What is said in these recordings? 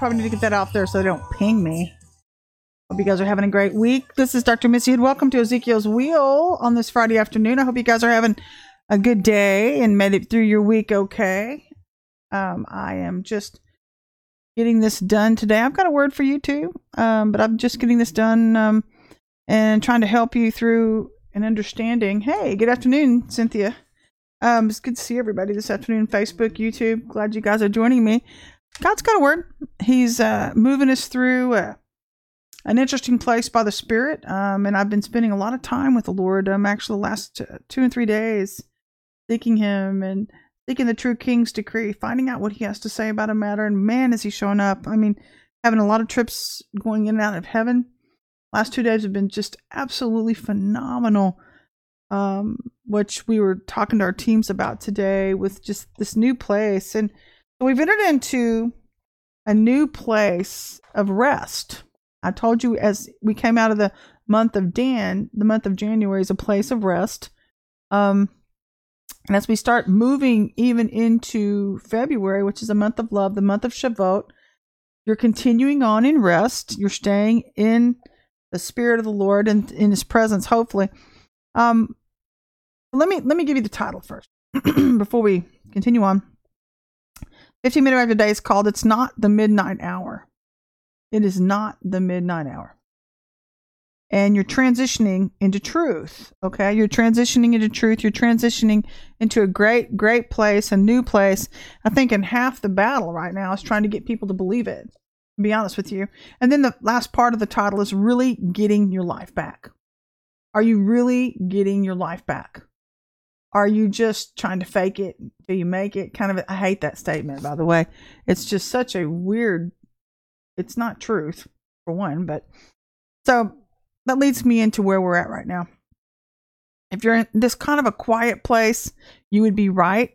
probably need to get that out there so they don't ping me. Hope you guys are having a great week. This is Dr. Missy, and welcome to Ezekiel's Wheel on this Friday afternoon. I hope you guys are having a good day and made it through your week okay. Um, I am just getting this done today. I've got a word for you too, um, but I'm just getting this done um, and trying to help you through an understanding. Hey, good afternoon, Cynthia. Um, it's good to see everybody this afternoon. Facebook, YouTube. Glad you guys are joining me. God's got a word. He's uh, moving us through uh, an interesting place by the Spirit. Um, and I've been spending a lot of time with the Lord. Um, actually, the last two and three days, seeking Him and seeking the true King's decree, finding out what He has to say about a matter. And man, is He showing up! I mean, having a lot of trips going in and out of heaven. Last two days have been just absolutely phenomenal um, which we were talking to our teams about today with just this new place. And we've entered into a new place of rest. I told you as we came out of the month of Dan, the month of January is a place of rest. Um, and as we start moving even into February, which is a month of love, the month of Shevat, you're continuing on in rest. You're staying in the spirit of the Lord and in His presence, hopefully. Um, let me let me give you the title first before we continue on. 15 minute drive today is called It's Not the Midnight Hour. It is not the midnight hour. And you're transitioning into truth. Okay. You're transitioning into truth. You're transitioning into a great, great place, a new place. I think in half the battle right now is trying to get people to believe it, to be honest with you. And then the last part of the title is really getting your life back. Are you really getting your life back? Are you just trying to fake it Do you make it? Kind of, I hate that statement, by the way. It's just such a weird, it's not truth, for one, but so that leads me into where we're at right now. If you're in this kind of a quiet place, you would be right.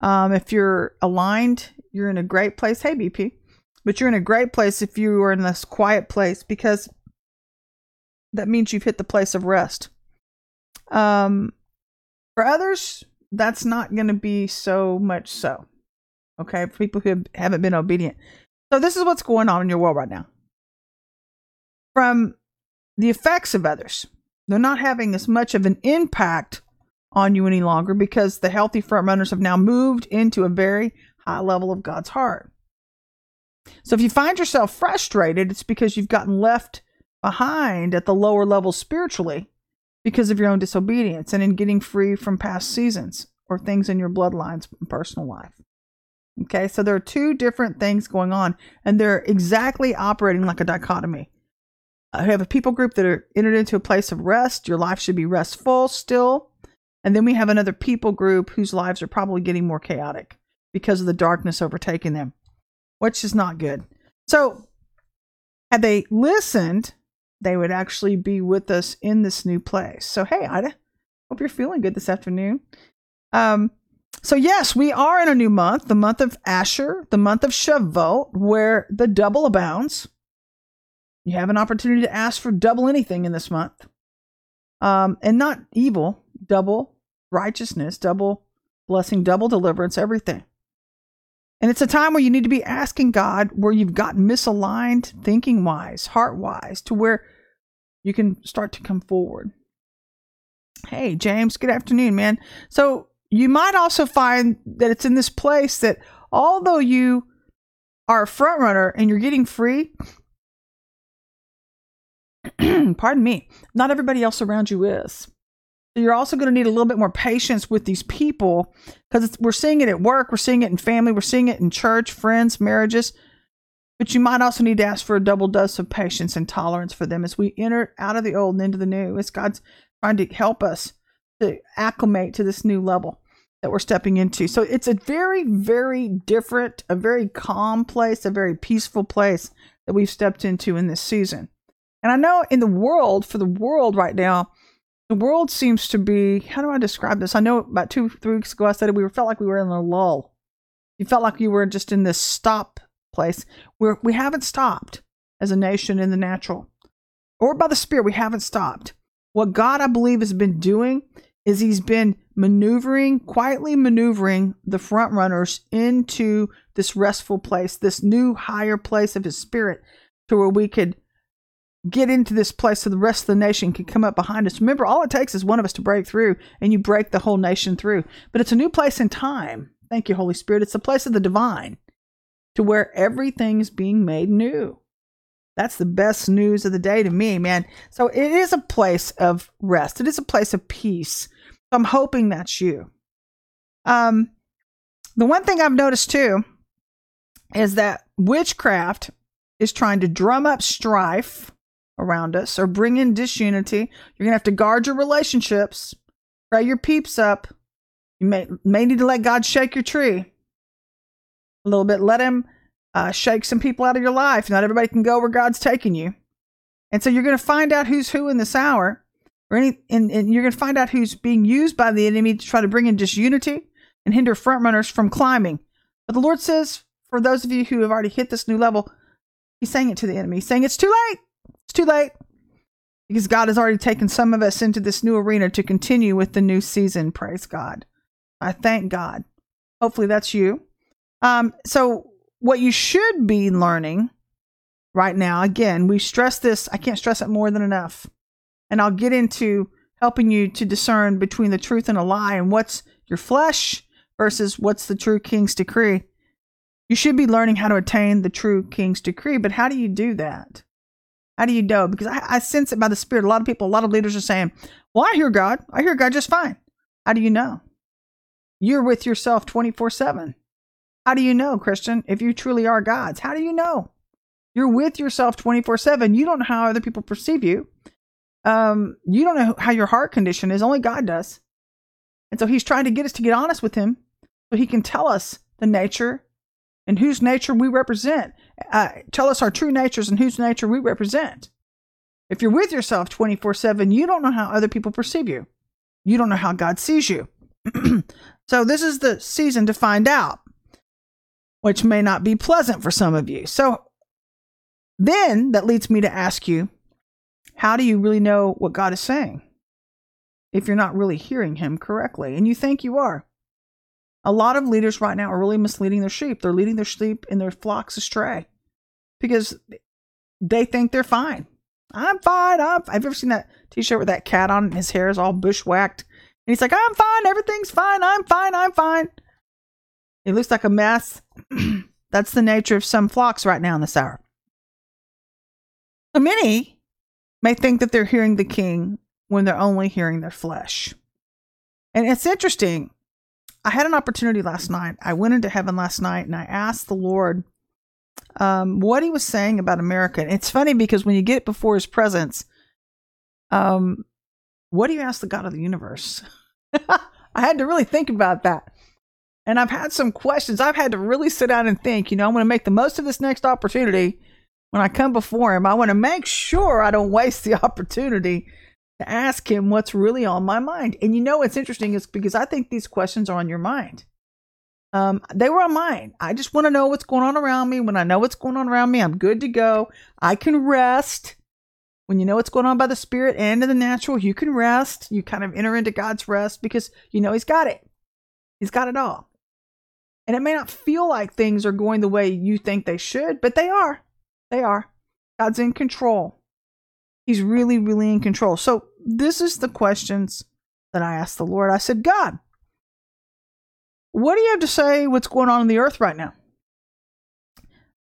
Um, if you're aligned, you're in a great place. Hey, BP. But you're in a great place if you are in this quiet place because that means you've hit the place of rest. Um, for others, that's not going to be so much so. Okay, for people who haven't been obedient. So this is what's going on in your world right now. From the effects of others, they're not having as much of an impact on you any longer because the healthy front runners have now moved into a very high level of God's heart. So if you find yourself frustrated, it's because you've gotten left behind at the lower level spiritually because of your own disobedience and in getting free from past seasons or things in your bloodlines and personal life. Okay, so there are two different things going on, and they're exactly operating like a dichotomy. Uh, I have a people group that are entered into a place of rest. Your life should be restful still. And then we have another people group whose lives are probably getting more chaotic because of the darkness overtaking them, which is not good. So, had they listened they would actually be with us in this new place. So, hey, Ida, hope you're feeling good this afternoon. Um, so, yes, we are in a new month, the month of Asher, the month of Shevat, where the double abounds. You have an opportunity to ask for double anything in this month. Um, and not evil, double righteousness, double blessing, double deliverance, everything. And it's a time where you need to be asking God where you've got misaligned thinking wise, heart wise, to where you can start to come forward. Hey, James, good afternoon, man. So you might also find that it's in this place that although you are a front runner and you're getting free, pardon me, not everybody else around you is you're also going to need a little bit more patience with these people because we're seeing it at work, we're seeing it in family, we're seeing it in church, friends, marriages. But you might also need to ask for a double dose of patience and tolerance for them as we enter out of the old and into the new. As God's trying to help us to acclimate to this new level that we're stepping into. So it's a very, very different, a very calm place, a very peaceful place that we've stepped into in this season. And I know in the world, for the world right now, the world seems to be how do I describe this? I know about two, three weeks ago I said we felt like we were in a lull. You felt like you were just in this stop place where we haven't stopped as a nation in the natural or by the spirit. We haven't stopped. What God, I believe, has been doing is he's been maneuvering, quietly maneuvering the front runners into this restful place, this new higher place of his spirit, to where we could get into this place so the rest of the nation can come up behind us. Remember, all it takes is one of us to break through, and you break the whole nation through. But it's a new place in time. Thank you, Holy Spirit. It's a place of the divine to where everything's being made new. That's the best news of the day to me, man. So it is a place of rest. It is a place of peace. I'm hoping that's you. Um, the one thing I've noticed too is that witchcraft is trying to drum up strife around us or bring in disunity. You're going to have to guard your relationships, pray your peeps up. You may, may need to let God shake your tree a little bit. Let Him uh, shake some people out of your life. Not everybody can go where God's taking you. And so you're going to find out who's who in this hour, or any, and, and you're going to find out who's being used by the enemy to try to bring in disunity and hinder frontrunners from climbing. But the Lord says, for those of you who have already hit this new level, He's saying it to the enemy. He's saying it's too late. It's too late. Because God has already taken some of us into this new arena to continue with the new season. Praise God. I thank God. Hopefully that's you. Um, so what you should be learning right now, again, we stress this, I can't stress it more than enough. And I'll get into helping you to discern between the truth and a lie and what's your flesh versus what's the true king's decree. You should be learning how to attain the true king's decree, but how do you do that? How do you know? Because I, I sense it by the Spirit. A lot of people, a lot of leaders are saying, Well, I hear God. I hear God just fine. How do you know? You're with yourself 24 7. How do you know, Christian, if you truly are God's? How do you know? You're with yourself 24 7. You don't know how other people perceive you. Um, you don't know how your heart condition is. Only God does. And so he's trying to get us to get honest with him so he can tell us the nature and whose nature we represent. Uh, tell us our true natures and whose nature we represent. If you're with yourself 24 7, you don't know how other people perceive you. You don't know how God sees you. so, this is the season to find out which may not be pleasant for some of you. So then that leads me to ask you how do you really know what God is saying if you're not really hearing Him correctly? And you think you are. A lot of leaders right now are really misleading their sheep. They're leading their sheep and their flocks astray because they think they're fine. I'm fine. I'm, I've ever seen that t-shirt with that cat on. His hair is all bushwhacked. And he's like, I'm fine. Everything's fine. I'm fine. I'm fine. It looks like a mess. That's the nature of some flocks right now in this hour. So many may think that they're hearing the king when they're only hearing their flesh. And it's interesting. I had an opportunity last night. I went into heaven last night and I asked the Lord um, what he was saying about America. And it's funny because when you get before his presence, um, what do you ask the God of the universe? I had to really think about that. And I've had some questions. I've had to really sit down and think, you know, I'm going to make the most of this next opportunity when I come before him. I want to make sure I don't waste the opportunity to ask him what's really on my mind. And you know what's interesting is because I think these questions are on your mind. Um, they were on mine. I just want to know what's going on around me. When I know what's going on around me, I'm good to go. I can rest. When you know what's going on by the spirit and in the natural, you can rest. You kind of enter into God's rest because you know He's got it. He's got it all. And it may not feel like things are going the way you think they should, but they are. They are. God's in control. He's really, really in control. So, this is the questions that I asked the Lord. I said, God, what do you have to say what's going on in the earth right now?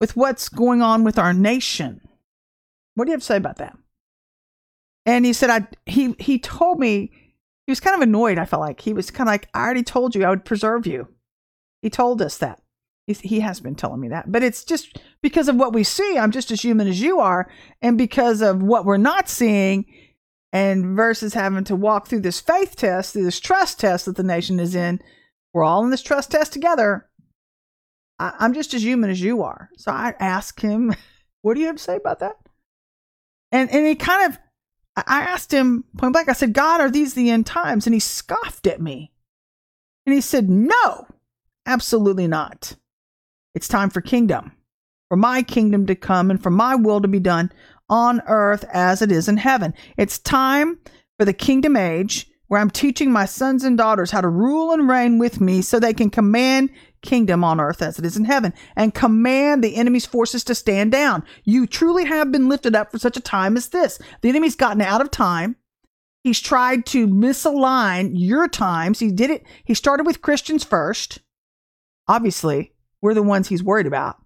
With what's going on with our nation? What do you have to say about that? And he said, I he he told me he was kind of annoyed, I felt like. He was kind of like, I already told you I would preserve you. He told us that. He's, he has been telling me that. But it's just because of what we see. I'm just as human as you are. And because of what we're not seeing, and versus having to walk through this faith test, through this trust test that the nation is in, we're all in this trust test together. I, I'm just as human as you are. So I asked him, What do you have to say about that? And, and he kind of, I asked him point blank, I said, God, are these the end times? And he scoffed at me. And he said, No. Absolutely not. It's time for kingdom, for my kingdom to come and for my will to be done on earth as it is in heaven. It's time for the kingdom age where I'm teaching my sons and daughters how to rule and reign with me so they can command kingdom on earth as it is in heaven and command the enemy's forces to stand down. You truly have been lifted up for such a time as this. The enemy's gotten out of time. He's tried to misalign your times. He did it. He started with Christians first. Obviously, we're the ones he's worried about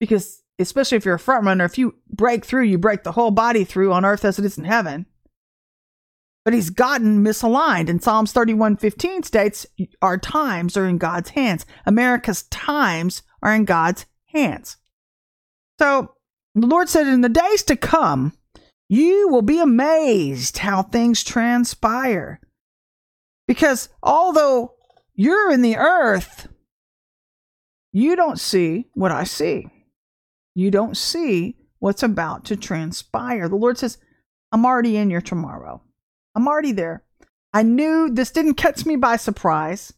because especially if you're a front runner, if you break through, you break the whole body through on earth as it is in heaven. But he's gotten misaligned. And Psalms 31:15 states, Our times are in God's hands. America's times are in God's hands. So the Lord said, In the days to come, you will be amazed how things transpire. Because although you're in the earth, you don't see what I see. You don't see what's about to transpire. The Lord says, I'm already in your tomorrow. I'm already there. I knew this didn't catch me by surprise.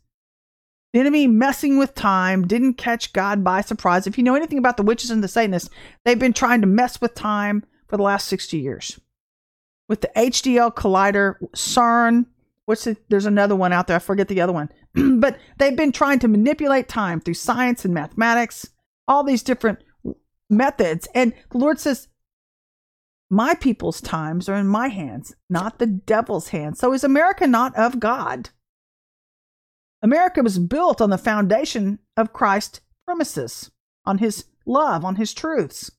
The enemy messing with time didn't catch God by surprise. If you know anything about the witches and the Satanists, they've been trying to mess with time for the last 60 years. With the HDL collider, CERN, what's it? There's another one out there. I forget the other one. but they've been trying to manipulate time through science and mathematics, all these different methods. And the Lord says, My people's times are in my hands, not the devil's hands. So is America not of God? America was built on the foundation of Christ's premises, on his love, on his truths.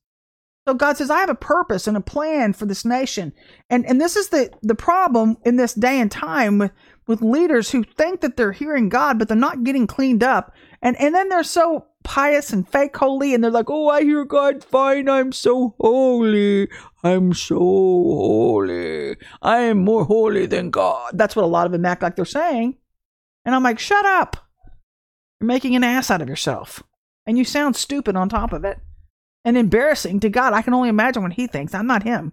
So God says, I have a purpose and a plan for this nation. And and this is the, the problem in this day and time with, with leaders who think that they're hearing God, but they're not getting cleaned up. And and then they're so pious and fake holy, and they're like, "Oh, I hear God fine. I'm so holy. I'm so holy. I am more holy than God." That's what a lot of them act like they're saying. And I'm like, "Shut up! You're making an ass out of yourself, and you sound stupid on top of it, and embarrassing to God. I can only imagine what He thinks. I'm not Him.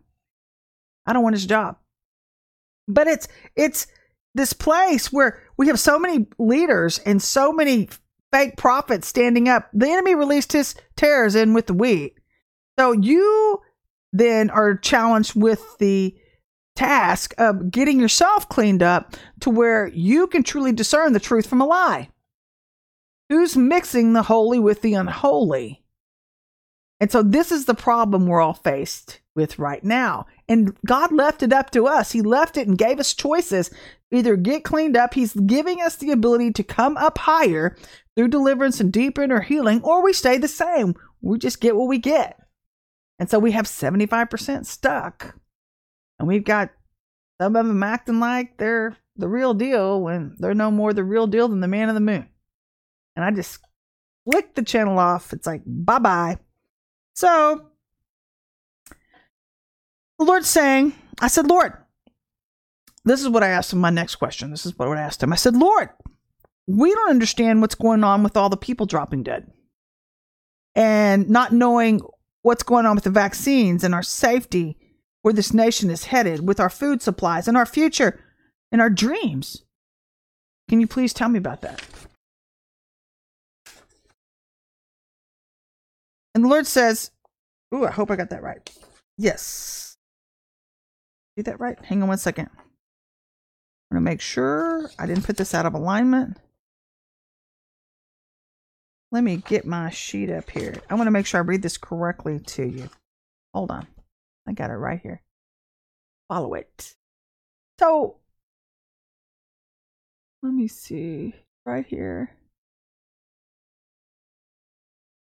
I don't want His job." But it's it's this place where we have so many leaders and so many fake prophets standing up. The enemy released his tares in with the wheat. So you then are challenged with the task of getting yourself cleaned up to where you can truly discern the truth from a lie. Who's mixing the holy with the unholy? And so this is the problem we're all faced with right now. And God left it up to us. He left it and gave us choices. Either get cleaned up, He's giving us the ability to come up higher through deliverance and deeper inner healing, or we stay the same. We just get what we get. And so we have 75% stuck. And we've got some of them acting like they're the real deal when they're no more the real deal than the man of the moon. And I just flick the channel off. It's like, bye bye. So the Lord's saying, I said, Lord, this is what I asked him. My next question. This is what I asked him. I said, Lord, we don't understand what's going on with all the people dropping dead and not knowing what's going on with the vaccines and our safety, where this nation is headed, with our food supplies and our future and our dreams. Can you please tell me about that? And the Lord says, Ooh, I hope I got that right. Yes. Did that right? Hang on one second. I'm going to make sure I didn't put this out of alignment. Let me get my sheet up here. I want to make sure I read this correctly to you. Hold on. I got it right here. Follow it. So, let me see. Right here.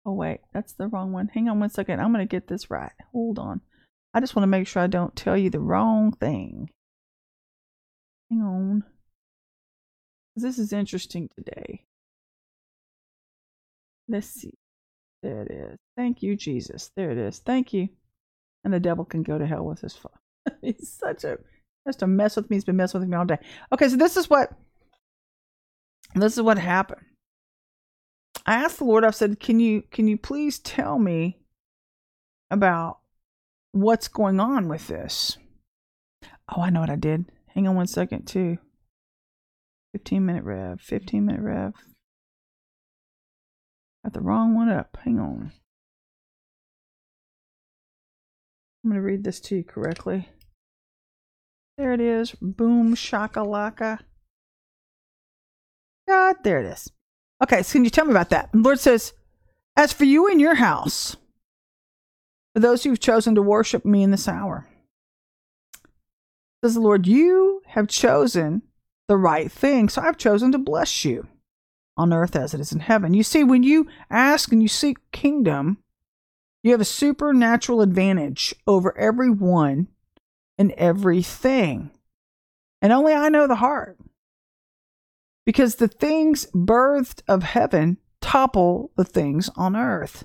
Oh, wait. That's the wrong one. Hang on one second. I'm going to get this right. Hold on. I just want to make sure I don't tell you the wrong thing. Hang on. This is interesting today. Let's see. There it is. Thank you, Jesus. There it is. Thank you. And the devil can go to hell with his fun. He's such a just to mess with me. He's been messing with me all day. Okay, so this is what this is what happened. I asked the Lord, I said, Can you can you please tell me about what's going on with this? Oh, I know what I did. Hang on one second too. 15 minute rev, 15 minute rev, Got the wrong one up. Hang on. I'm going to read this to you correctly. There it is. Boom shakalaka. God, there it is. Okay, so can you tell me about that? The Lord says, As for you and your house, for those who've chosen to worship me in this hour, says the Lord, you have chosen the right thing. So I've chosen to bless you on earth as it is in heaven. You see, when you ask and you seek kingdom, you have a supernatural advantage over everyone and everything. And only I know the heart. Because the things birthed of heaven topple the things on earth.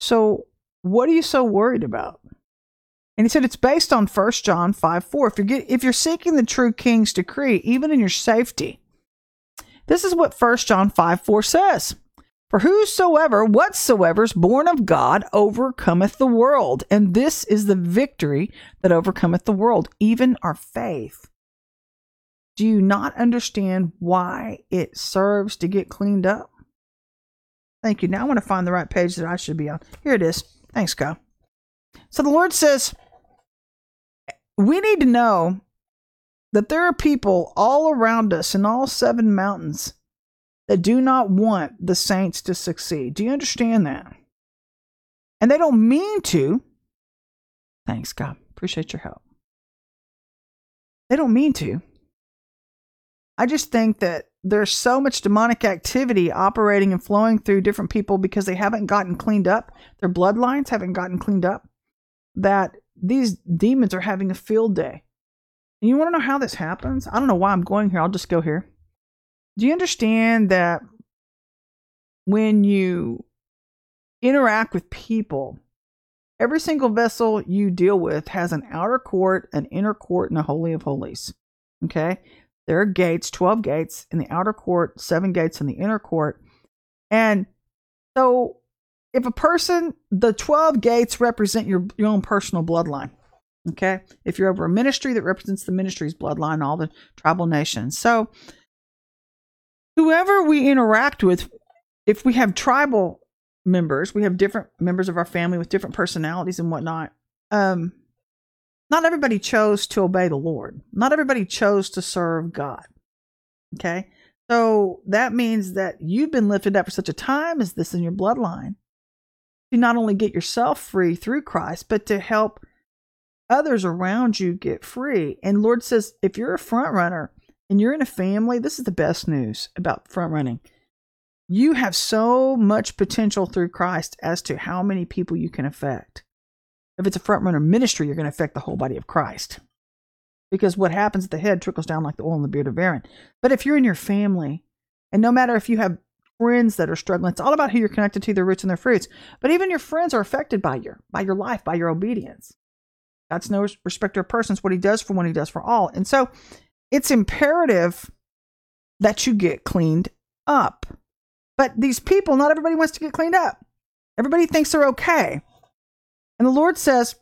So, what are you so worried about? And he said it's based on 1 John 5 4. If you're, get, if you're seeking the true king's decree, even in your safety, this is what 1 John 5 4 says. For whosoever, whatsoever is born of God overcometh the world. And this is the victory that overcometh the world, even our faith. Do you not understand why it serves to get cleaned up? Thank you. Now I want to find the right page that I should be on. Here it is. Thanks, God. So the Lord says, we need to know that there are people all around us in all seven mountains that do not want the saints to succeed. Do you understand that? And they don't mean to. Thanks, God. Appreciate your help. They don't mean to. I just think that there's so much demonic activity operating and flowing through different people because they haven't gotten cleaned up. Their bloodlines haven't gotten cleaned up. That these demons are having a field day. And you want to know how this happens? I don't know why I'm going here. I'll just go here. Do you understand that when you interact with people, every single vessel you deal with has an outer court, an inner court, and a holy of holies? Okay? There are gates, 12 gates in the outer court, seven gates in the inner court. And so if a person, the 12 gates represent your, your own personal bloodline. Okay. If you're over a ministry that represents the ministry's bloodline, all the tribal nations. So whoever we interact with, if we have tribal members, we have different members of our family with different personalities and whatnot. Um, not everybody chose to obey the Lord. Not everybody chose to serve God. Okay. So that means that you've been lifted up for such a time as this in your bloodline to not only get yourself free through Christ, but to help others around you get free. And Lord says, if you're a front runner and you're in a family, this is the best news about front running. You have so much potential through Christ as to how many people you can affect. If it's a front runner ministry, you're going to affect the whole body of Christ. Because what happens at the head trickles down like the oil in the beard of Aaron. But if you're in your family, and no matter if you have friends that are struggling. It's all about who you're connected to, their roots and their fruits. But even your friends are affected by your by your life, by your obedience. God's no respecter of persons. What He does for one, He does for all. And so, it's imperative that you get cleaned up. But these people, not everybody wants to get cleaned up. Everybody thinks they're okay. And the Lord says,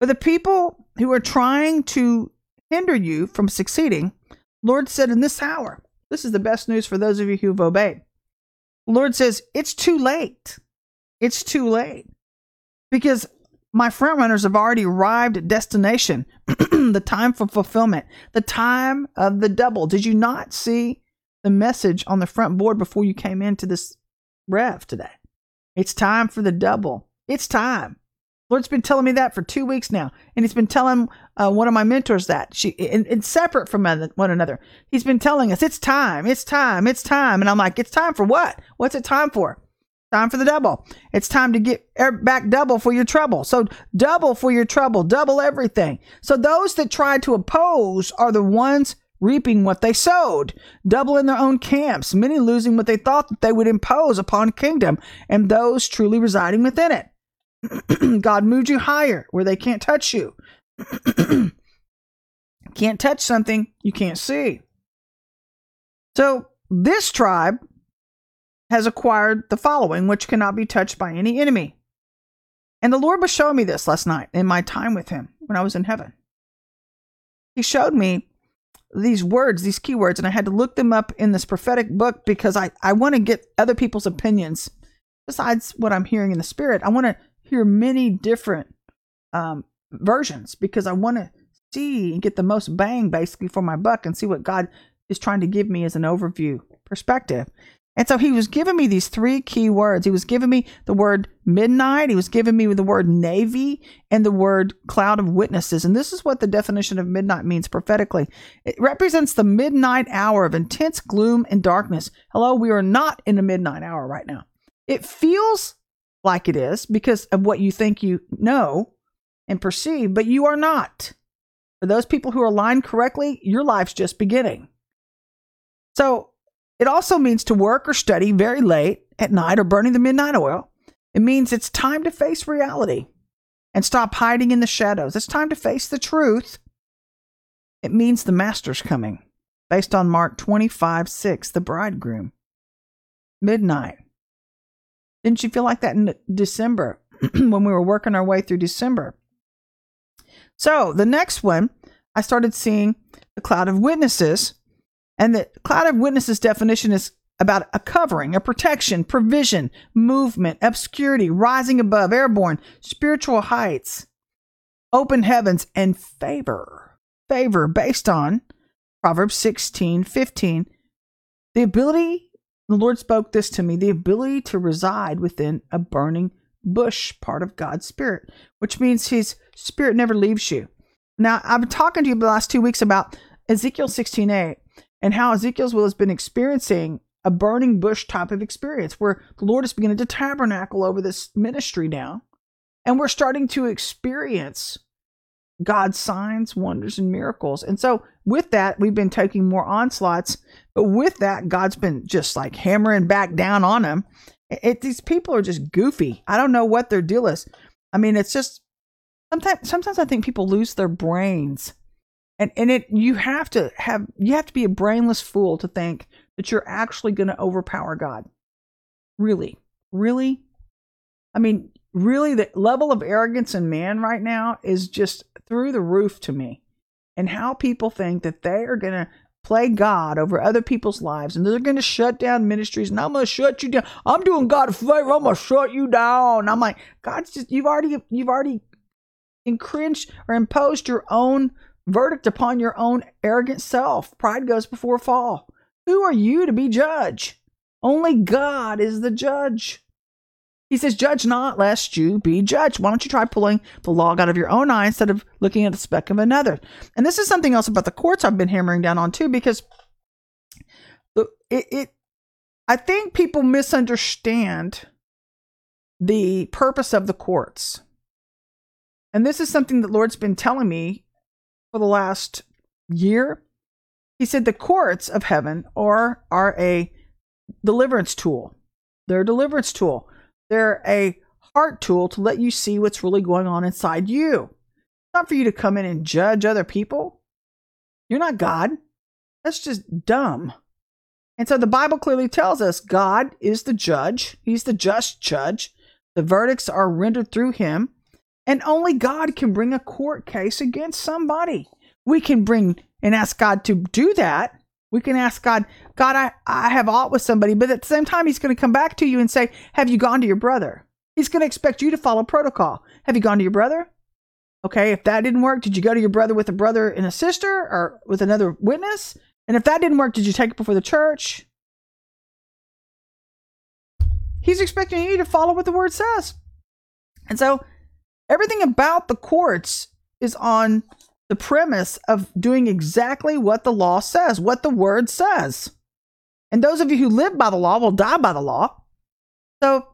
for the people who are trying to hinder you from succeeding, Lord said in this hour, this is the best news for those of you who've obeyed. The Lord says, It's too late. It's too late. Because my front runners have already arrived at destination. the time for fulfillment, the time of the double. Did you not see the message on the front board before you came into this rev today? It's time for the double. It's time. Lord's been telling me that for two weeks now, and He's been telling uh, one of my mentors that she, and, separate from one another. He's been telling us it's time, it's time, it's time, and I'm like, it's time for what? What's it time for? Time for the double. It's time to get er, back double for your trouble. So double for your trouble, double everything. So those that try to oppose are the ones reaping what they sowed, double in their own camps, many losing what they thought that they would impose upon kingdom, and those truly residing within it. God moved you higher where they can't touch you. can't touch something you can't see. So this tribe has acquired the following, which cannot be touched by any enemy. And the Lord was showing me this last night in my time with Him when I was in heaven. He showed me these words, these keywords, and I had to look them up in this prophetic book because I, I want to get other people's opinions besides what I'm hearing in the spirit. I want to hear many different um, versions because I want to see and get the most bang basically for my buck and see what God is trying to give me as an overview perspective. And so he was giving me these three key words. He was giving me the word midnight, he was giving me the word navy, and the word cloud of witnesses. And this is what the definition of midnight means prophetically it represents the midnight hour of intense gloom and darkness. Hello, we are not in the midnight hour right now. It feels like it is because of what you think you know and perceive, but you are not. For those people who are aligned correctly, your life's just beginning. So it also means to work or study very late at night or burning the midnight oil. It means it's time to face reality and stop hiding in the shadows. It's time to face the truth. It means the master's coming, based on Mark 25 6, the bridegroom. Midnight. Didn't you feel like that in December when we were working our way through December? So the next one, I started seeing the cloud of witnesses. And the cloud of witnesses definition is about a covering, a protection, provision, movement, obscurity, rising above, airborne, spiritual heights, open heavens, and favor. Favor based on Proverbs 16, 15. The ability, the Lord spoke this to me, the ability to reside within a burning bush part of God's Spirit, which means His Spirit never leaves you. Now, I've been talking to you the last two weeks about Ezekiel 16:8 and how Ezekiel's Wheel has been experiencing a burning bush type of experience where the Lord is beginning to tabernacle over this ministry now. And we're starting to experience God's signs, wonders, and miracles. And so, with that, we've been taking more onslaughts. But with that, God's been just like hammering back down on them. It, these people are just goofy. I don't know what their deal is. I mean, it's just sometimes. Sometimes I think people lose their brains, and and it you have to have you have to be a brainless fool to think that you're actually going to overpower God. Really, really. I mean, really, the level of arrogance in man right now is just through the roof to me. And how people think that they are going to play God over other people's lives and they're going to shut down ministries and I'm going to shut you down. I'm doing God a favor. I'm going to shut you down. I'm like, God's just, you've already, you've already encroached or imposed your own verdict upon your own arrogant self. Pride goes before fall. Who are you to be judge? Only God is the judge. He says, Judge not, lest you be judged. Why don't you try pulling the log out of your own eye instead of looking at the speck of another? And this is something else about the courts I've been hammering down on too, because it, it I think people misunderstand the purpose of the courts. And this is something that Lord's been telling me for the last year. He said the courts of heaven are, are a deliverance tool. They're a deliverance tool. They're a heart tool to let you see what's really going on inside you. It's not for you to come in and judge other people. You're not God. That's just dumb. And so the Bible clearly tells us God is the judge, He's the just judge. The verdicts are rendered through Him. And only God can bring a court case against somebody. We can bring and ask God to do that, we can ask God, God, I, I have aught with somebody, but at the same time, He's going to come back to you and say, Have you gone to your brother? He's going to expect you to follow protocol. Have you gone to your brother? Okay, if that didn't work, did you go to your brother with a brother and a sister or with another witness? And if that didn't work, did you take it before the church? He's expecting you to follow what the word says. And so everything about the courts is on the premise of doing exactly what the law says, what the word says. And those of you who live by the law will die by the law. So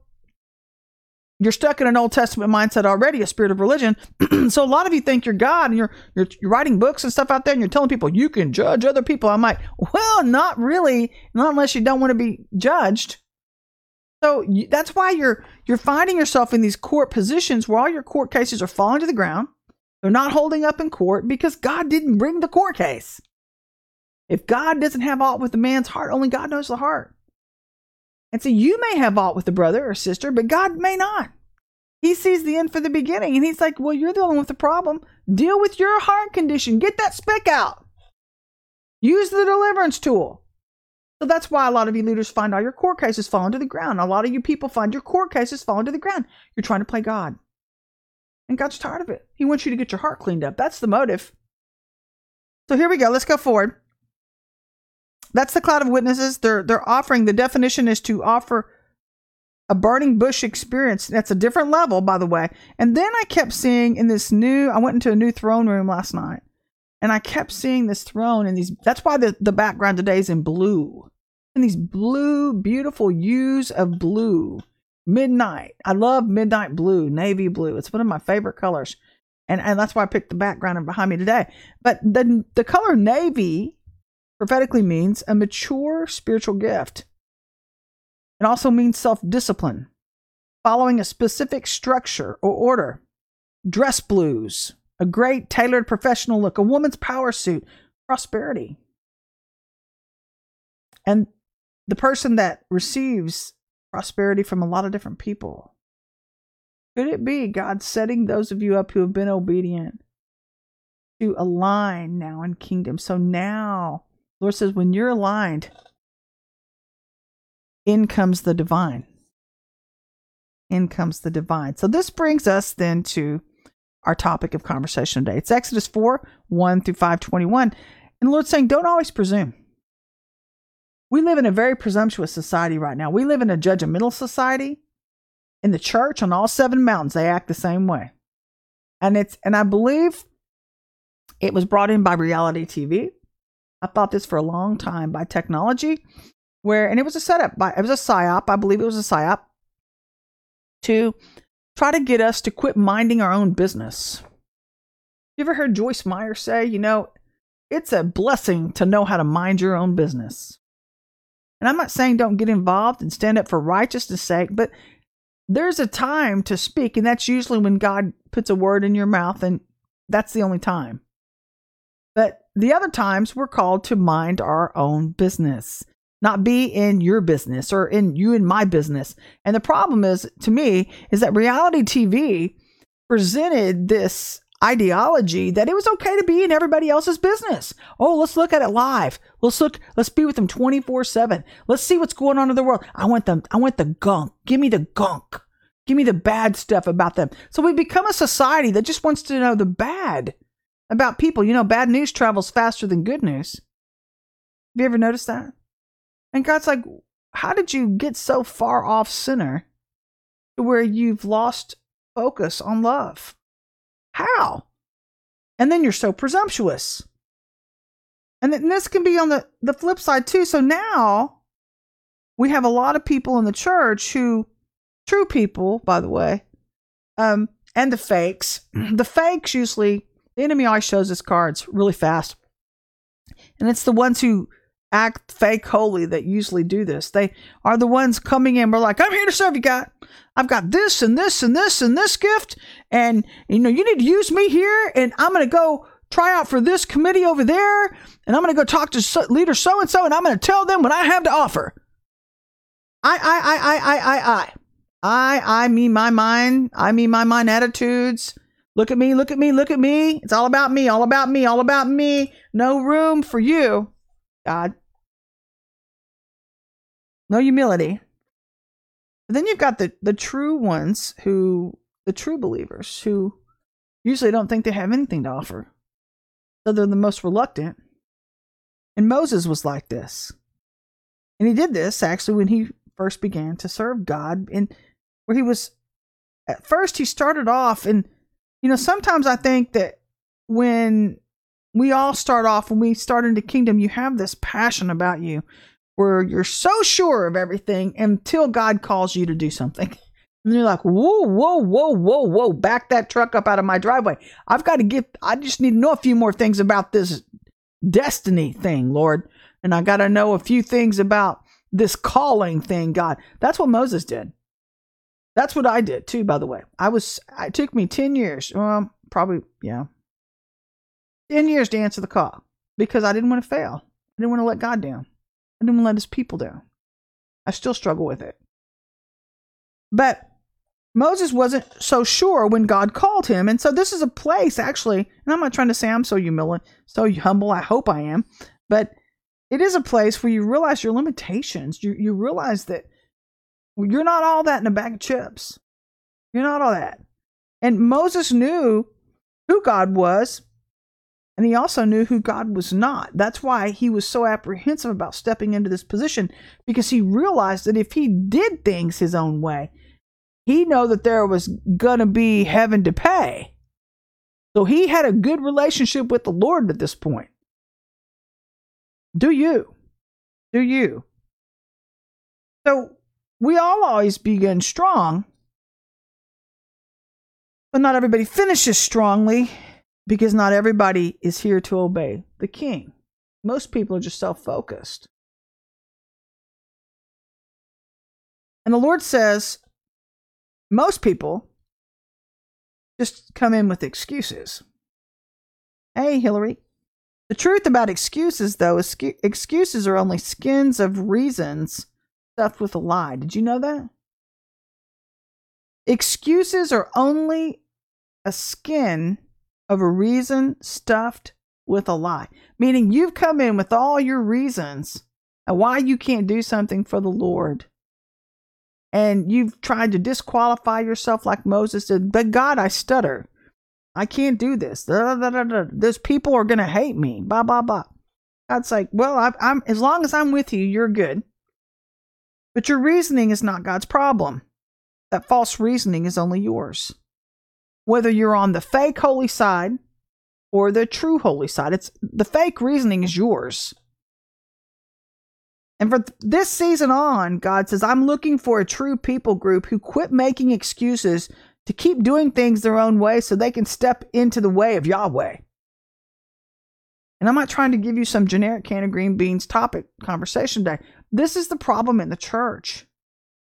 you're stuck in an Old Testament mindset already, a spirit of religion. so a lot of you think you're God and you're, you're, you're writing books and stuff out there and you're telling people you can judge other people. I'm like, well, not really, not unless you don't want to be judged. So that's why you're you're finding yourself in these court positions where all your court cases are falling to the ground. They're not holding up in court because God didn't bring the court case. If God doesn't have aught with the man's heart, only God knows the heart. And so you may have aught with the brother or sister, but God may not. He sees the end for the beginning, and he's like, Well, you're the one with the problem. Deal with your heart condition. Get that speck out. Use the deliverance tool. So that's why a lot of you leaders find all your court cases falling to the ground. A lot of you people find your court cases falling to the ground. You're trying to play God. And God's tired of it. He wants you to get your heart cleaned up. That's the motive. So here we go. Let's go forward. That's the cloud of witnesses. They're they're offering the definition is to offer a burning bush experience. That's a different level, by the way. And then I kept seeing in this new I went into a new throne room last night. And I kept seeing this throne and these that's why the, the background today is in blue. And these blue, beautiful hues of blue. Midnight. I love midnight blue, navy blue. It's one of my favorite colors. And and that's why I picked the background behind me today. But the the color navy prophetically means a mature spiritual gift. It also means self discipline, following a specific structure or order. Dress blues, a great tailored professional look, a woman's power suit, prosperity. And the person that receives prosperity from a lot of different people. Could it be God setting those of you up who have been obedient to align now in kingdom? So now Lord says, when you're aligned, in comes the divine. In comes the divine. So this brings us then to our topic of conversation today. It's Exodus 4 1 through 521. And the Lord's saying, don't always presume. We live in a very presumptuous society right now. We live in a judgmental society. In the church, on all seven mountains, they act the same way. And it's and I believe it was brought in by reality TV. I thought this for a long time by technology, where and it was a setup by it was a psyop. I believe it was a psyop to try to get us to quit minding our own business. You ever heard Joyce Meyer say, you know, it's a blessing to know how to mind your own business. And I'm not saying don't get involved and stand up for righteousness' sake, but there's a time to speak, and that's usually when God puts a word in your mouth, and that's the only time. But the other times we're called to mind our own business, not be in your business or in you and my business. And the problem is, to me, is that reality TV presented this ideology that it was okay to be in everybody else's business. Oh, let's look at it live. Let's look, let's be with them 24-7. Let's see what's going on in the world. I want them, I want the gunk. Give me the gunk. Give me the bad stuff about them. So we become a society that just wants to know the bad about people. You know, bad news travels faster than good news. Have you ever noticed that? And God's like, how did you get so far off center to where you've lost focus on love? How? And then you're so presumptuous. And then this can be on the, the flip side too. So now we have a lot of people in the church who, true people, by the way, um, and the fakes. The fakes usually the enemy always shows us cards really fast. And it's the ones who act fake holy that usually do this. They are the ones coming in. We're like, I'm here to serve you, God. I've got this and this and this and this gift. And, you know, you need to use me here. And I'm going to go try out for this committee over there. And I'm going to go talk to so, leader so and so. And I'm going to tell them what I have to offer. I, I, I, I, I, I, I. I, I mean my mind. I mean my mind attitudes. Look at me, look at me, look at me. It's all about me, all about me, all about me. No room for you, God. No humility. But then you've got the, the true ones who, the true believers who usually don't think they have anything to offer. So they're the most reluctant. And Moses was like this. And he did this actually when he first began to serve God, and where he was at first he started off and you know, sometimes I think that when we all start off, when we start into kingdom, you have this passion about you where you're so sure of everything until God calls you to do something. And you're like, whoa, whoa, whoa, whoa, whoa, back that truck up out of my driveway. I've got to get, I just need to know a few more things about this destiny thing, Lord. And I got to know a few things about this calling thing, God. That's what Moses did. That's what I did too, by the way. I was, it took me 10 years, well, probably, yeah, 10 years to answer the call because I didn't want to fail. I didn't want to let God down. I didn't want to let his people down. I still struggle with it. But Moses wasn't so sure when God called him. And so this is a place actually, and I'm not trying to say I'm so humble, so humble. I hope I am. But it is a place where you realize your limitations. You, you realize that you're not all that in a bag of chips. You're not all that. And Moses knew who God was. And he also knew who God was not. That's why he was so apprehensive about stepping into this position because he realized that if he did things his own way, he know that there was going to be heaven to pay. So he had a good relationship with the Lord at this point. Do you? Do you? So we all always begin strong, but not everybody finishes strongly because not everybody is here to obey the king. Most people are just self focused. And the Lord says, most people just come in with excuses. Hey, Hillary. The truth about excuses, though, is excuses are only skins of reasons stuffed with a lie. Did you know that? Excuses are only a skin of a reason stuffed with a lie. Meaning you've come in with all your reasons and why you can't do something for the Lord. And you've tried to disqualify yourself like Moses did. But God, I stutter. I can't do this. Those people are going to hate me. Blah, blah, blah. God's like, well, I, I'm as long as I'm with you, you're good. But your reasoning is not God's problem. That false reasoning is only yours whether you're on the fake holy side or the true holy side. It's the fake reasoning is yours. And for this season on, God says, I'm looking for a true people group who quit making excuses to keep doing things their own way so they can step into the way of Yahweh. And I'm not trying to give you some generic can of green beans topic conversation today. This is the problem in the church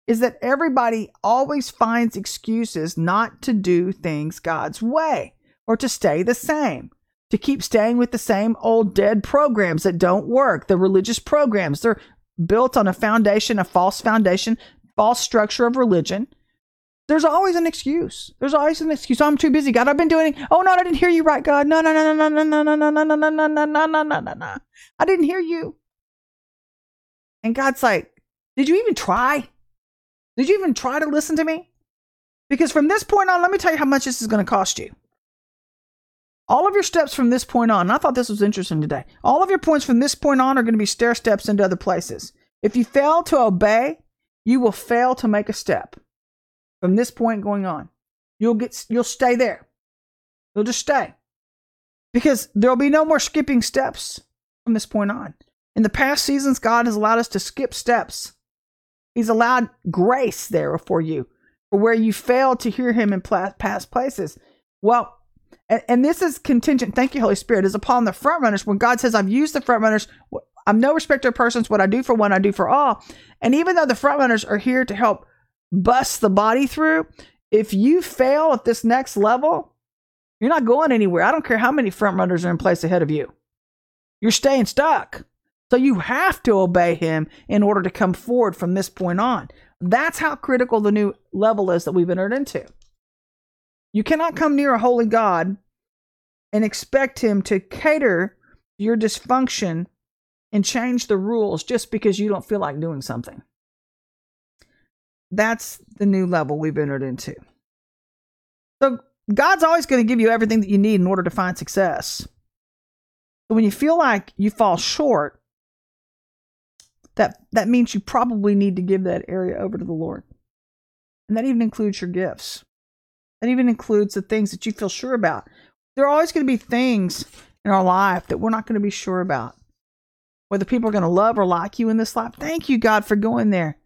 is that everybody always finds excuses not to do things God's way or to stay the same, to keep staying with the same old dead programs that don't work, the religious programs. They're built on a foundation, a false foundation, false structure of religion. There's always an excuse. There's always an excuse. I'm too busy. God, I've been doing. Oh no, I didn't hear you right, God. No, no, no, no, no, no, no, no, no, no, no, no, no, no, no, no, no, no. I didn't hear you. And God's like, did you even try? Did you even try to listen to me? Because from this point on, let me tell you how much this is going to cost you. All of your steps from this point on, I thought this was interesting today. All of your points from this point on are going to be stair steps into other places. If you fail to obey, you will fail to make a step. From this point going on, you'll get you'll stay there. You'll just stay. Because there'll be no more skipping steps from this point on. In the past seasons, God has allowed us to skip steps He's allowed grace there for you for where you failed to hear him in past places. Well, and, and this is contingent, thank you, Holy Spirit, is upon the front runners. When God says, I've used the front runners, I'm no respecter of persons. What I do for one, I do for all. And even though the front runners are here to help bust the body through, if you fail at this next level, you're not going anywhere. I don't care how many front runners are in place ahead of you. You're staying stuck. So you have to obey him in order to come forward from this point on. That's how critical the new level is that we've entered into. You cannot come near a holy God and expect him to cater your dysfunction and change the rules just because you don't feel like doing something. That's the new level we've entered into. So God's always going to give you everything that you need in order to find success. So when you feel like you fall short, that that means you probably need to give that area over to the Lord. And that even includes your gifts. That even includes the things that you feel sure about. There are always going to be things in our life that we're not going to be sure about. Whether people are going to love or like you in this life. Thank you, God, for going there.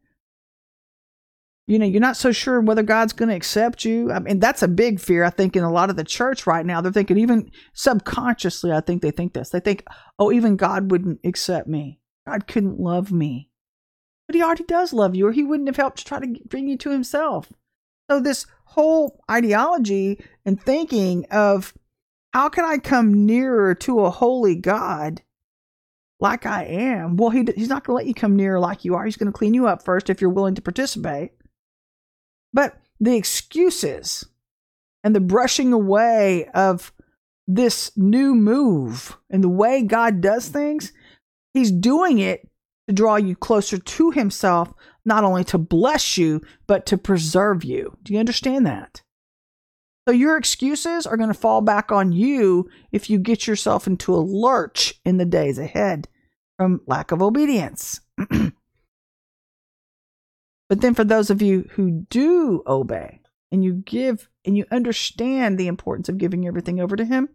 You know, you're not so sure whether God's going to accept you. I mean, that's a big fear, I think, in a lot of the church right now. They're thinking, even subconsciously, I think they think this. They think, oh, even God wouldn't accept me. God couldn't love me. But he already does love you, or he wouldn't have helped to try to bring you to himself. So, this whole ideology and thinking of how can I come nearer to a holy God like I am? Well, he, he's not going to let you come nearer like you are. He's going to clean you up first if you're willing to participate. But the excuses and the brushing away of this new move and the way God does things He's doing it to draw you closer to himself, not only to bless you, but to preserve you. Do you understand that? So your excuses are going to fall back on you if you get yourself into a lurch in the days ahead from lack of obedience. but then for those of you who do obey and you give and you understand the importance of giving everything over to him,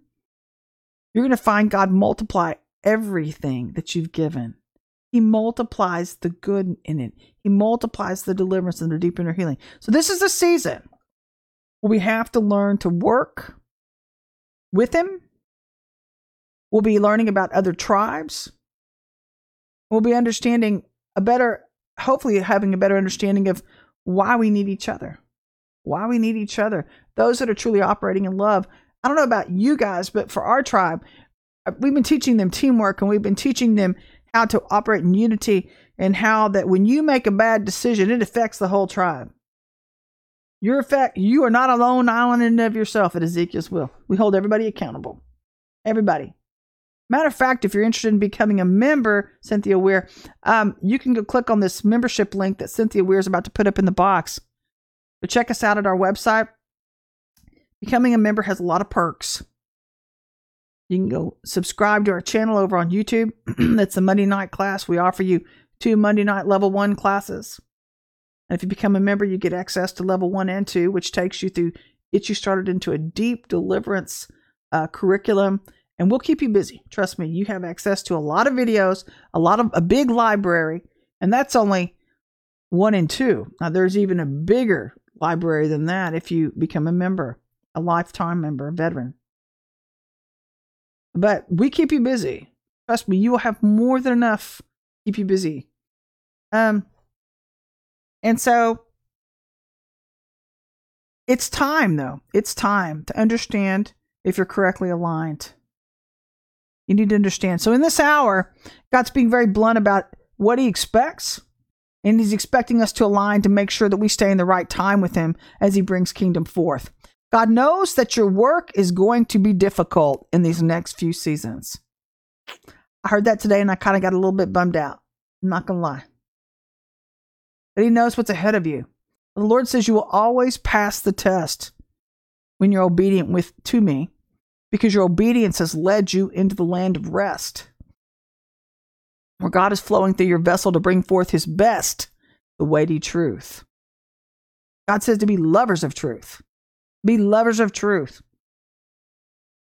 you're going to find God multiply everything that you've given. He multiplies the good in it. He multiplies the deliverance and the deep inner healing. So this is a season where we have to learn to work with him. We'll be learning about other tribes. We'll be understanding a better, hopefully having a better understanding of why we need each other. Why we need each other. Those that are truly operating in love. I don't know about you guys, but for our tribe, we've been teaching them teamwork and we've been teaching them how to operate in unity and how that when you make a bad decision, it affects the whole tribe. Your effect, you are not a lone island in of yourself at Ezekiel's Wheel. We hold everybody accountable. Everybody. Matter of fact, if you're interested in becoming a member, Cynthia Weir, um, you can go click on this membership link that Cynthia Weir is about to put up in the box. But check us out at our website. Becoming a member has a lot of perks. You can go subscribe to our channel over on YouTube. That's the Monday night class. We offer you two Monday night level one classes. And if you become a member, you get access to level one and two, which takes you through, gets you started into a deep deliverance uh, curriculum. And we'll keep you busy. Trust me, you have access to a lot of videos, a lot of a big library, and that's only one and two. Now, there's even a bigger library than that if you become a member, a lifetime member, a veteran. But we keep you busy. Trust me, you will have more than enough keep you busy. Um, and so it's time, though. It's time to understand if you're correctly aligned. You need to understand. So, in this hour, God's being very blunt about what He expects, and He's expecting us to align to make sure that we stay in the right time with Him as He brings kingdom forth. God knows that your work is going to be difficult in these next few seasons. I heard that today and I kind of got a little bit bummed out. I'm not going to lie. But He knows what's ahead of you. The Lord says you will always pass the test when you're obedient with to me because your obedience has led you into the land of rest where God is flowing through your vessel to bring forth his best, the weighty truth. God says to be lovers of truth. Be lovers of truth.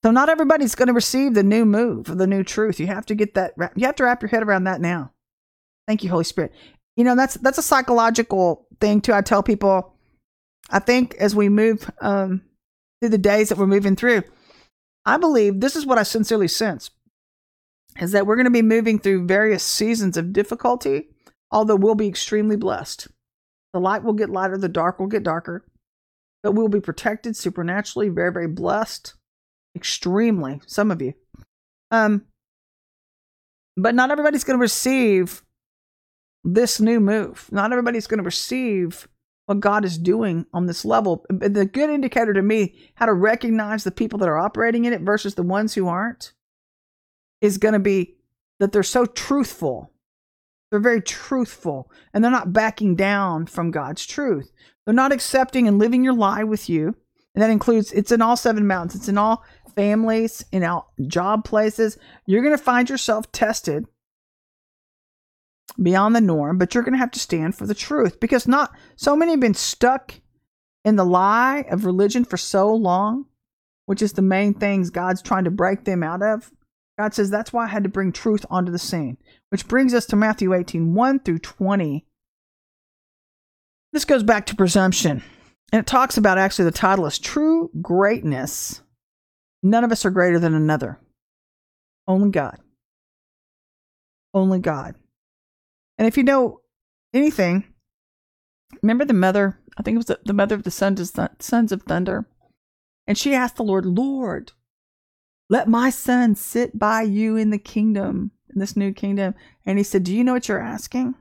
So not everybody's going to receive the new move, the new truth. You have to get that. You have to wrap your head around that now. Thank you, Holy Spirit. You know that's that's a psychological thing too. I tell people. I think as we move um, through the days that we're moving through, I believe this is what I sincerely sense is that we're going to be moving through various seasons of difficulty, although we'll be extremely blessed. The light will get lighter, the dark will get darker but we'll be protected supernaturally, very, very blessed, extremely, some of you. Um, but not everybody's going to receive this new move. Not everybody's going to receive what God is doing on this level. The good indicator to me, how to recognize the people that are operating in it versus the ones who aren't, is going to be that they're so truthful. They're very truthful and they're not backing down from God's truth. They're not accepting and living your lie with you. And that includes it's in all seven mountains, it's in all families, in all job places. You're going to find yourself tested beyond the norm, but you're going to have to stand for the truth because not so many have been stuck in the lie of religion for so long, which is the main things God's trying to break them out of. God says that's why I had to bring truth onto the scene, which brings us to Matthew 18 1 through 20. This goes back to presumption. And it talks about actually the title is True Greatness. None of us are greater than another. Only God. Only God. And if you know anything, remember the mother, I think it was the, the mother of the sons of, sons of thunder. And she asked the Lord, Lord, let my son sit by you in the kingdom, in this new kingdom. And he said, Do you know what you're asking?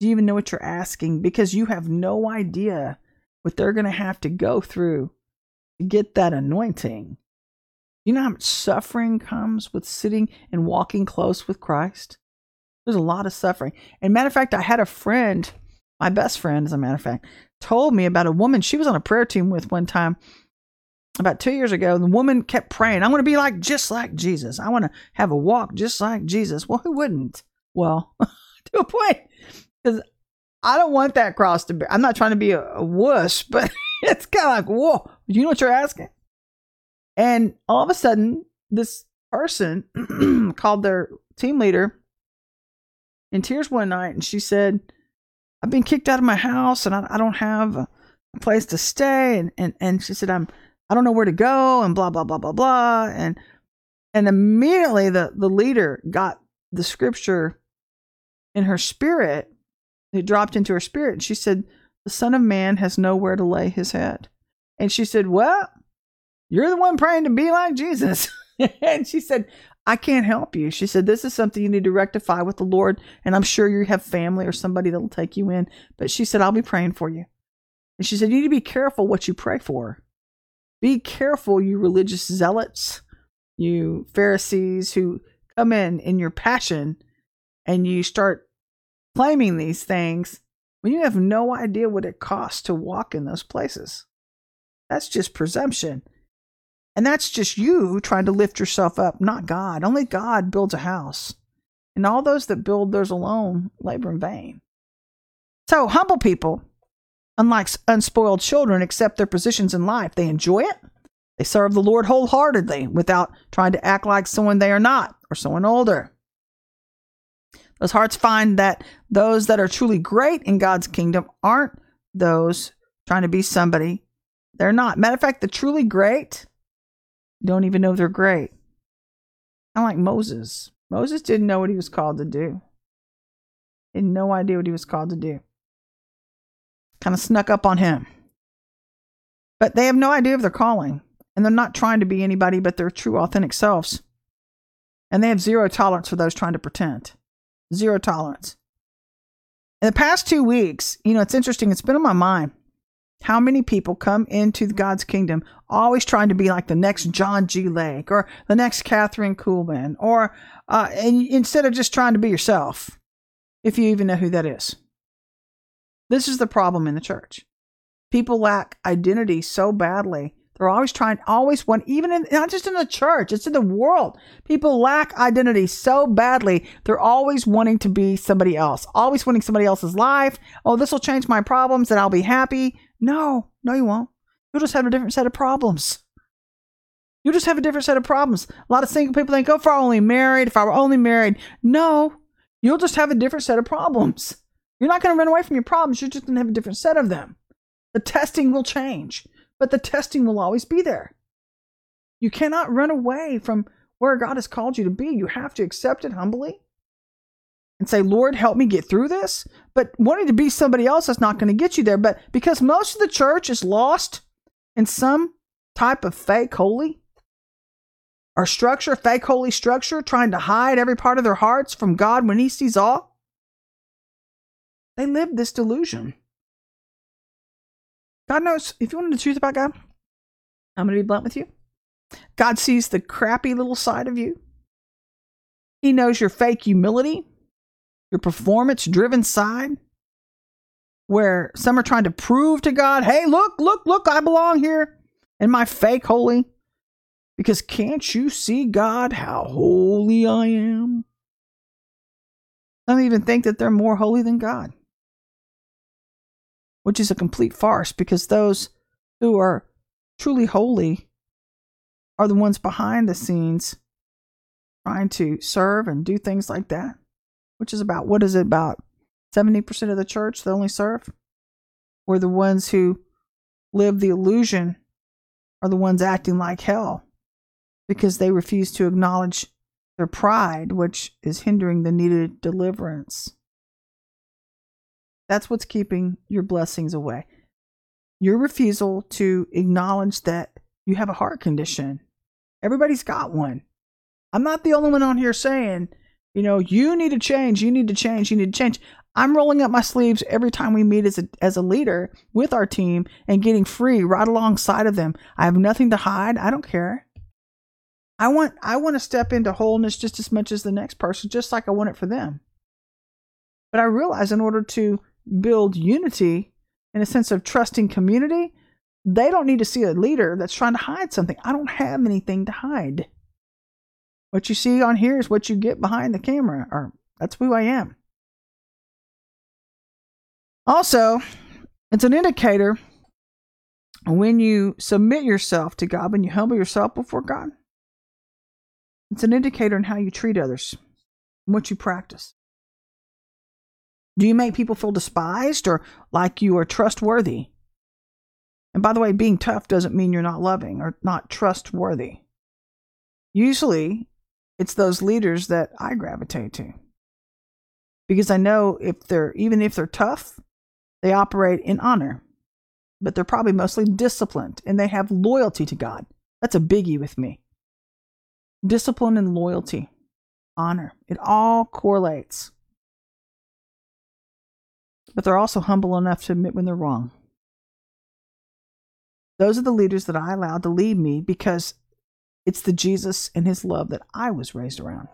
Do you even know what you're asking? Because you have no idea what they're going to have to go through to get that anointing. You know how much suffering comes with sitting and walking close with Christ? There's a lot of suffering. And matter of fact, I had a friend, my best friend, as a matter of fact, told me about a woman she was on a prayer team with one time about two years ago. The woman kept praying, I want to be like just like Jesus. I want to have a walk just like Jesus. Well, who wouldn't? Well, to a point, because I don't want that cross to bear. I'm not trying to be a, a wuss, but it's kind of like, whoa, you know what you're asking? And all of a sudden, this person called their team leader in tears one night and she said, I've been kicked out of my house and I, I don't have a place to stay. And, and, and she said, I'm, I don't know where to go and blah, blah, blah, blah, blah. And, and immediately the, the leader got the scripture in her spirit. It dropped into her spirit. And she said, the son of man has nowhere to lay his head. And she said, well, you're the one praying to be like Jesus. and she said, I can't help you. She said, This is something you need to rectify with the Lord. And I'm sure you have family or somebody that'll take you in. But she said, I'll be praying for you. And she said, You need to be careful what you pray for. Be careful, you religious zealots, you Pharisees who come in in your passion and you start claiming these things when you have no idea what it costs to walk in those places. That's just presumption. And that's just you trying to lift yourself up, not God. Only God builds a house. And all those that build theirs alone labor in vain. So, humble people, unlike unspoiled children, accept their positions in life. They enjoy it. They serve the Lord wholeheartedly without trying to act like someone they are not or someone older. Those hearts find that those that are truly great in God's kingdom aren't those trying to be somebody they're not. Matter of fact, the truly great don't even know they're great. Of like Moses. Moses didn't know what he was called to do. He had no idea what he was called to do. Kind of snuck up on him. But they have no idea of their calling. And they're not trying to be anybody but their true, authentic selves. And they have zero tolerance for those trying to pretend. Zero tolerance. In the past two weeks, you know, it's interesting, it's been on my mind how many people come into God's kingdom always trying to be like the next John G. Lake or the next Kathryn Kuhlman, or uh, and instead of just trying to be yourself, if you even know who that is? This is the problem in the church. People lack identity so badly. They're always trying, always want, even in, not just in the church, it's in the world. People lack identity so badly. They're always wanting to be somebody else, always wanting somebody else's life. Oh, this will change my problems and I'll be happy. No, no, you won't. You'll just have a different set of problems. You'll just have a different set of problems. A lot of single people think, oh, if I were only married, if I were only married. No, you'll just have a different set of problems. You're not going to run away from your problems. You're just going to have a different set of them. The testing will change, but the testing will always be there. You cannot run away from where God has called you to be. You have to accept it humbly and say, Lord, help me get through this. But wanting to be somebody else that's not going to get you there. But because most of the church is lost in some type of fake holy or structure, fake holy structure, trying to hide every part of their hearts from God when He sees all, they live this delusion. God knows, if you want the truth about God, I'm going to be blunt with you. God sees the crappy little side of you. He knows your fake humility your performance driven side where some are trying to prove to God, hey, look, look, look, I belong here in my fake holy. Because can't you see, God, how holy I am? Some even think that they're more holy than God, which is a complete farce because those who are truly holy are the ones behind the scenes trying to serve and do things like that which is about what is it about 70% of the church that only serve? Were the ones who live the illusion are the ones acting like hell because they refuse to acknowledge their pride which is hindering the needed deliverance that's what's keeping your blessings away your refusal to acknowledge that you have a heart condition everybody's got one i'm not the only one on here saying you know, you need to change, you need to change, you need to change. I'm rolling up my sleeves every time we meet as a, as a leader with our team and getting free right alongside of them. I have nothing to hide. I don't care. I want I want to step into wholeness just as much as the next person, just like I want it for them. But I realize in order to build unity, in a sense of trusting community, they don't need to see a leader that's trying to hide something. I don't have anything to hide. What you see on here is what you get behind the camera, or that's who I am. Also, it's an indicator when you submit yourself to God, when you humble yourself before God. It's an indicator in how you treat others, what you practice. Do you make people feel despised or like you are trustworthy? And by the way, being tough doesn't mean you're not loving or not trustworthy. Usually, it's those leaders that I gravitate to. Because I know if they're, even if they're tough, they operate in honor, but they're probably mostly disciplined and they have loyalty to God. That's a biggie with me. Discipline and loyalty, honor, it all correlates. But they're also humble enough to admit when they're wrong. Those are the leaders that I allowed to lead me because it's the Jesus and his love that I was raised around.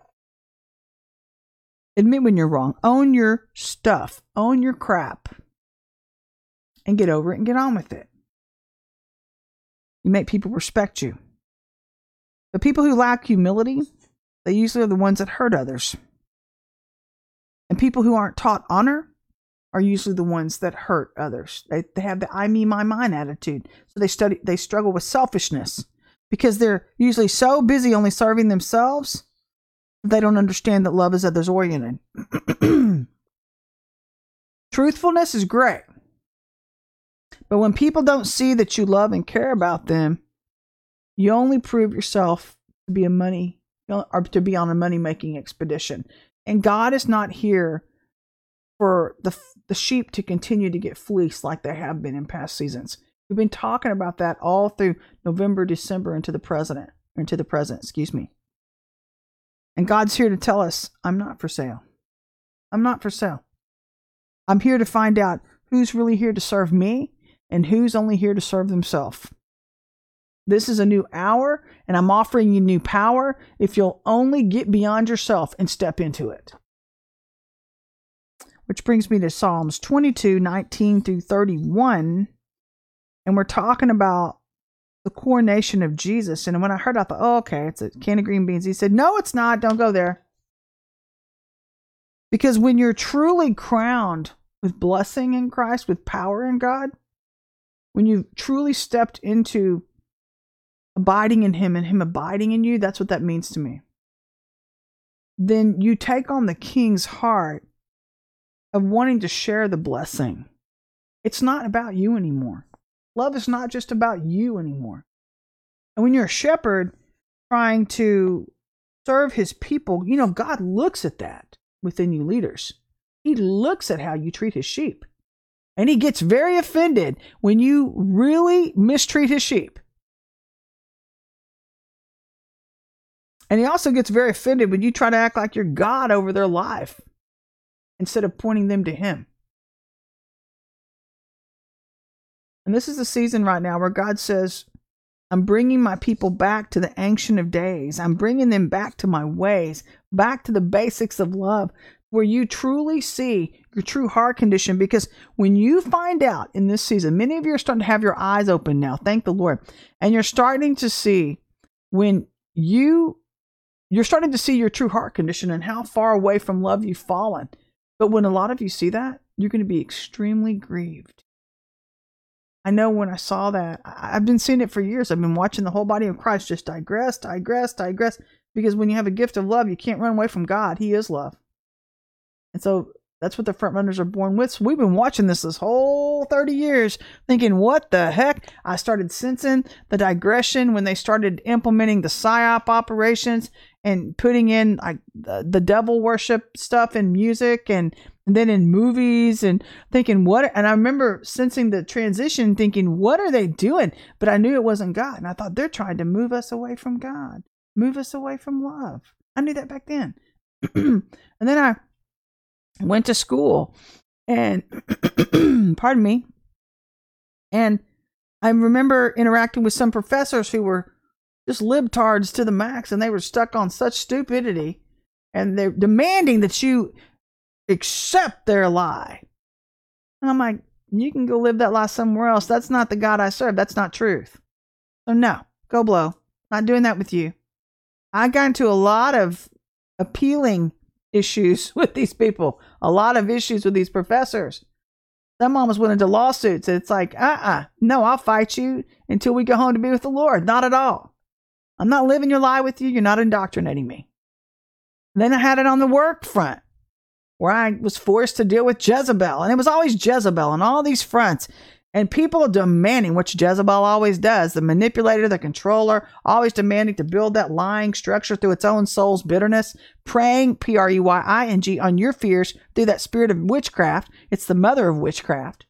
Admit when you're wrong. Own your stuff. Own your crap. And get over it and get on with it. You make people respect you. The people who lack humility, they usually are the ones that hurt others. And people who aren't taught honor are usually the ones that hurt others. They, they have the I, me, my, mine attitude. So they study they struggle with selfishness because they're usually so busy only serving themselves, they don't understand that love is others oriented. Truthfulness is great. But when people don't see that you love and care about them, you only prove yourself to be a money or to be on a money making expedition. And God is not here for the the sheep to continue to get fleeced like they have been in past seasons. We've been talking about that all through November, December, into the present, into the present, excuse me. And God's here to tell us, I'm not for sale. I'm not for sale. I'm here to find out who's really here to serve me and who's only here to serve themselves. This is a new hour, and I'm offering you new power if you'll only get beyond yourself and step into it. Which brings me to Psalms 22 19 through 31 and we're talking about the coronation of Jesus. And when I heard, I thought, oh, okay, it's a can of green beans. He said, no, it's not. Don't go there. Because when you're truly crowned with blessing in Christ, with power in God, when you've truly stepped into abiding in Him and Him abiding in you, that's what that means to me. Then you take on the King's heart of wanting to share the blessing. It's not about you anymore. Love is not just about you anymore. And when you're a shepherd trying to serve his people, you know, God looks at that within you leaders. He looks at how you treat his sheep. And he gets very offended when you really mistreat his sheep. And he also gets very offended when you try to act like you're God over their life instead of pointing them to him. And this is the season right now where God says, I'm bringing my people back to the ancient of days. I'm bringing them back to my ways, back to the basics of love, where you truly see your true heart condition. Because when you find out in this season, many of you are starting to have your eyes open now, thank the Lord, and you're starting to see when you you're starting to see your true heart condition and how far away from love you've fallen. But when a lot of you see that, you're going to be extremely grieved I know when I saw that, I've been seeing it for years. I've been watching the whole body of Christ just digress, digress, digress. Because when you have a gift of love, you can't run away from God. He is love. And so that's what the front runners are born with. So we've been watching this this whole 30 years, thinking, what the heck? I started sensing the digression when they started implementing the PSYOP operations and putting in like the, the devil worship stuff in music and and then in movies and thinking what and i remember sensing the transition thinking what are they doing but i knew it wasn't god and i thought they're trying to move us away from god move us away from love i knew that back then and then i went to school and pardon me and i remember interacting with some professors who were just libtards to the max and they were stuck on such stupidity and they're demanding that you accept their lie. And I'm like, You can go live that lie somewhere else. That's not the God I serve. That's not truth. So, no, go blow. Not doing that with you. I got into a lot of appealing issues with these people, a lot of issues with these professors. Some almost went into lawsuits. It's like, uh uh-uh, uh no, I'll fight you until we go home to be with the Lord. Not at all. I'm not living your lie with you. You're not indoctrinating me. Then I had it on the work front where I was forced to deal with Jezebel. And it was always Jezebel on all these fronts. And people are demanding, which Jezebel always does, the manipulator, the controller, always demanding to build that lying structure through its own soul's bitterness, preying, P R E Y I N G, on your fears through that spirit of witchcraft. It's the mother of witchcraft,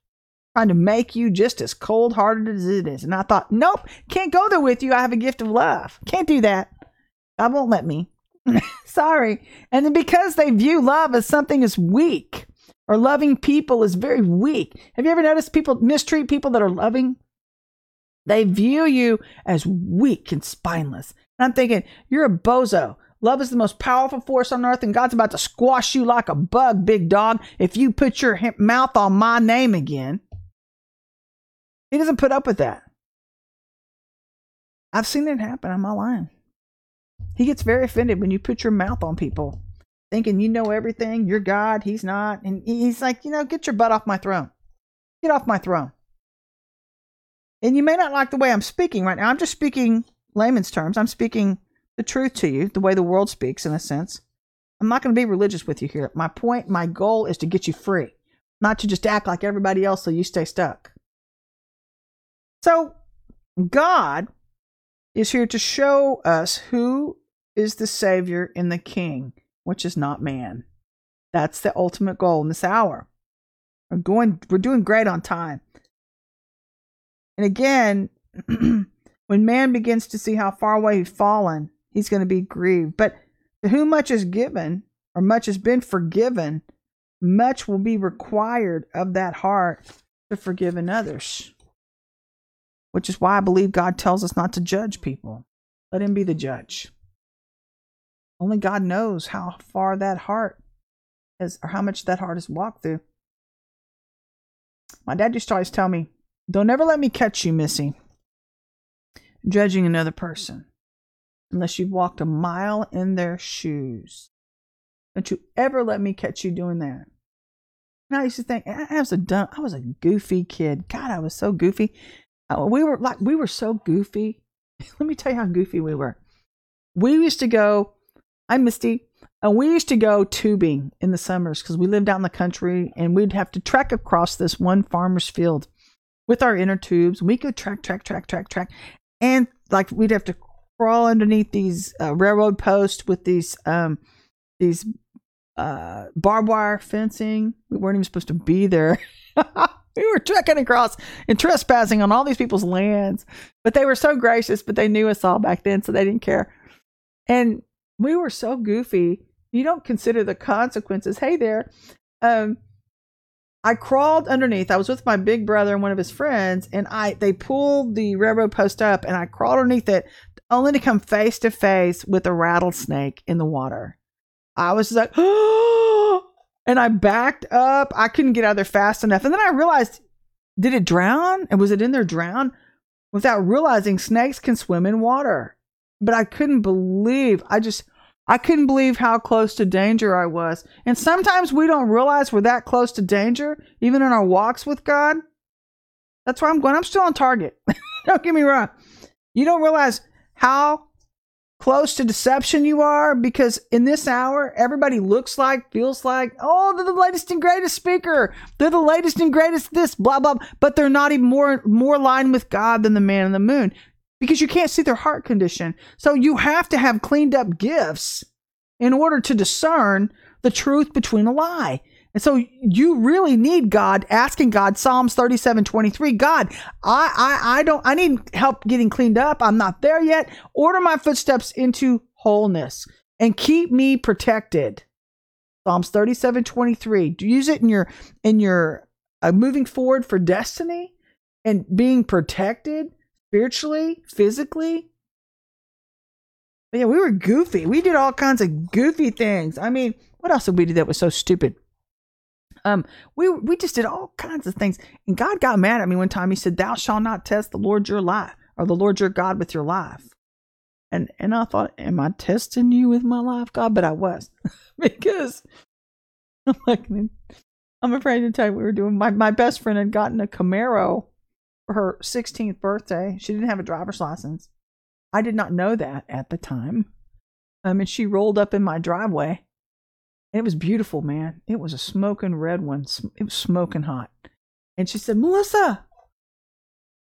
trying to make you just as cold hearted as it is. And I thought, nope, can't go there with you. I have a gift of love. Can't do that. God won't let me. Sorry. And then because they view love as something as weak, or loving people is very weak. Have you ever noticed people mistreat people that are loving? They view you as weak and spineless. And I'm thinking, you're a bozo. Love is the most powerful force on earth, and God's about to squash you like a bug, big dog, if you put your mouth on my name again. He doesn't put up with that. I've seen it happen. I'm not lying. He gets very offended when you put your mouth on people thinking you know everything. You're God. He's not. And he's like, you know, get your butt off my throne. Get off my throne. And you may not like the way I'm speaking right now. I'm just speaking layman's terms. I'm speaking the truth to you, the way the world speaks, in a sense. I'm not going to be religious with you here. My point, my goal is to get you free, not to just act like everybody else so you stay stuck. So, God is here to show us who is the Savior and the King which is not man. That's the ultimate goal in this hour. We're going we're doing great on time. And again, when man begins to see how far away he's fallen, he's going to be grieved. But to whom much is given, or much has been forgiven, much will be required of that heart to forgive in others. Which is why I believe God tells us not to judge people. Let him be the judge. Only God knows how far that heart is, or how much that heart has walked through. My dad used to always tell me, Don't ever let me catch you, Missy, judging another person unless you've walked a mile in their shoes. Don't you ever let me catch you doing that. And I used to think I was a dumb, I was a goofy kid. God, I was so goofy. Uh, we were like, we were so goofy. Let me tell you how goofy we were. We used to go I'm Misty. And we used to go tubing in the summers because we lived out in the country and we'd have to trek across this one farmer's field with our inner tubes. We could track, track, track, track, track. And like we'd have to crawl underneath these uh, railroad posts with these, um, these, uh, barbed wire fencing. We weren't even supposed to be there. we were trekking across and trespassing on all these people's lands, but they were so gracious, but they knew us all back then, so they didn't care. And we were so goofy. You don't consider the consequences. Hey there. Um, I crawled underneath. I was with my big brother and one of his friends, and I they pulled the railroad post up, and I crawled underneath it, only to come face to face with a rattlesnake in the water. I was like, oh, and I backed up. I couldn't get out there fast enough, and then I realized, did it drown? And was it in there drown? Without realizing, snakes can swim in water but I couldn't believe, I just, I couldn't believe how close to danger I was. And sometimes we don't realize we're that close to danger, even in our walks with God. That's why I'm going. I'm still on target. don't get me wrong. You don't realize how close to deception you are because in this hour, everybody looks like, feels like, oh, they're the latest and greatest speaker. They're the latest and greatest this, blah, blah, but they're not even more, more aligned with God than the man in the moon because you can't see their heart condition. So you have to have cleaned up gifts in order to discern the truth between a lie. And so you really need God asking God, Psalms 37 23, God, I, I, I don't, I need help getting cleaned up. I'm not there yet. Order my footsteps into wholeness and keep me protected. Psalms 37 23. Use it in your, in your uh, moving forward for destiny and being protected spiritually, physically. But yeah, we were goofy. We did all kinds of goofy things. I mean, what else did we do that was so stupid? Um, we we just did all kinds of things, and God got mad at me one time. He said, "Thou shalt not test the Lord your life or the Lord your God with your life." And and I thought, "Am I testing you with my life, God?" But I was because I'm like, I'm afraid to tell you, we were doing. My my best friend had gotten a Camaro her 16th birthday. She didn't have a driver's license. I did not know that at the time. Um, and she rolled up in my driveway it was beautiful, man. It was a smoking red one. It was smoking hot. And she said, Melissa,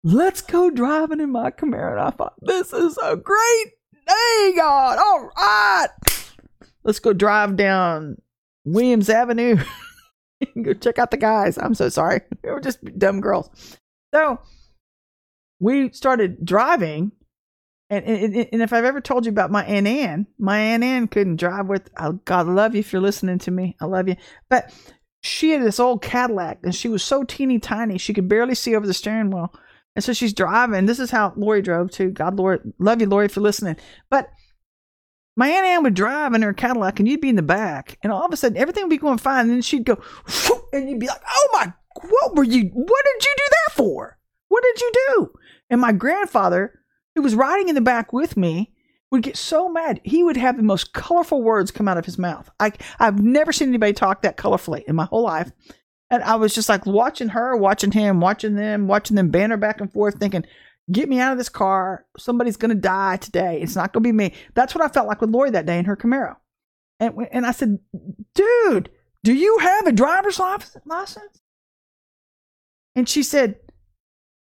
let's go driving in my Camaro. And I thought, this is a great day, God. All right. Let's go drive down Williams Avenue. go check out the guys. I'm so sorry. They were just dumb girls. So we started driving and, and, and if I've ever told you about my Aunt Ann, my Aunt Ann couldn't drive with, oh, God, love you if you're listening to me. I love you. But she had this old Cadillac and she was so teeny tiny, she could barely see over the steering wheel. And so she's driving. This is how Lori drove too. God, Lori, love you, Lori, if you're listening. But my Aunt Ann would drive in her Cadillac and you'd be in the back. And all of a sudden, everything would be going fine. And then she'd go, and you'd be like, oh my, what were you, what did you do that for? What did you do? And my grandfather, who was riding in the back with me would get so mad. He would have the most colorful words come out of his mouth. I I've never seen anybody talk that colorfully in my whole life. And I was just like watching her, watching him, watching them, watching them banter back and forth, thinking, get me out of this car. Somebody's going to die today. It's not going to be me. That's what I felt like with Lori that day in her Camaro. And, and I said, dude, do you have a driver's license? And she said,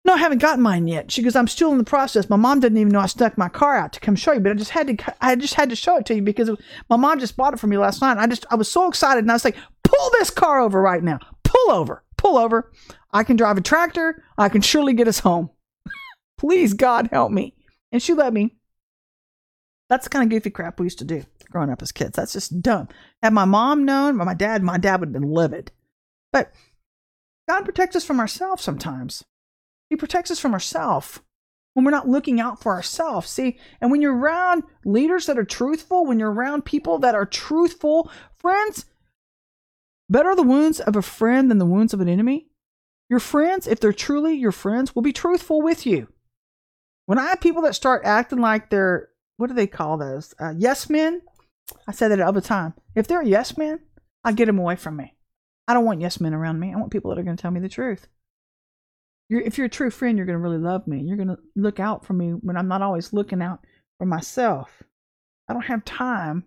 no, I haven't gotten mine yet. She goes, I'm still in the process. My mom didn't even know I stuck my car out to come show you, but I just had to, I just had to show it to you because my mom just bought it for me last night. I just, I was so excited, and I was like, pull this car over right now. Pull over, pull over. I can drive a tractor. I can surely get us home. Please, God, help me. And she let me. That's the kind of goofy crap we used to do growing up as kids. That's just dumb. Had my mom known, my dad, my dad would have been livid. But God protects us from ourselves sometimes. He protects us from ourselves when we're not looking out for ourselves. See, and when you're around leaders that are truthful, when you're around people that are truthful, friends, better the wounds of a friend than the wounds of an enemy. Your friends, if they're truly your friends, will be truthful with you. When I have people that start acting like they're, what do they call those? Uh, yes men. I say that all the time. If they're a yes man, I get them away from me. I don't want yes men around me. I want people that are going to tell me the truth. You're, if you're a true friend, you're going to really love me. You're going to look out for me when I'm not always looking out for myself. I don't have time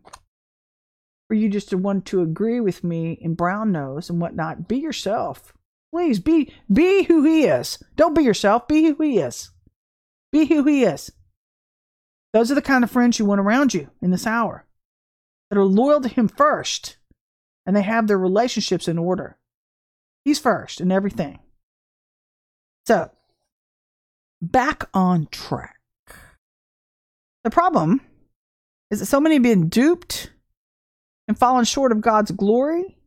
for you just to want to agree with me in brown nose and whatnot. Be yourself. Please be be who he is. Don't be yourself. Be who he is. Be who he is. Those are the kind of friends you want around you in this hour that are loyal to him first and they have their relationships in order. He's first in everything. So, back on track. The problem is that so many have been duped and fallen short of God's glory,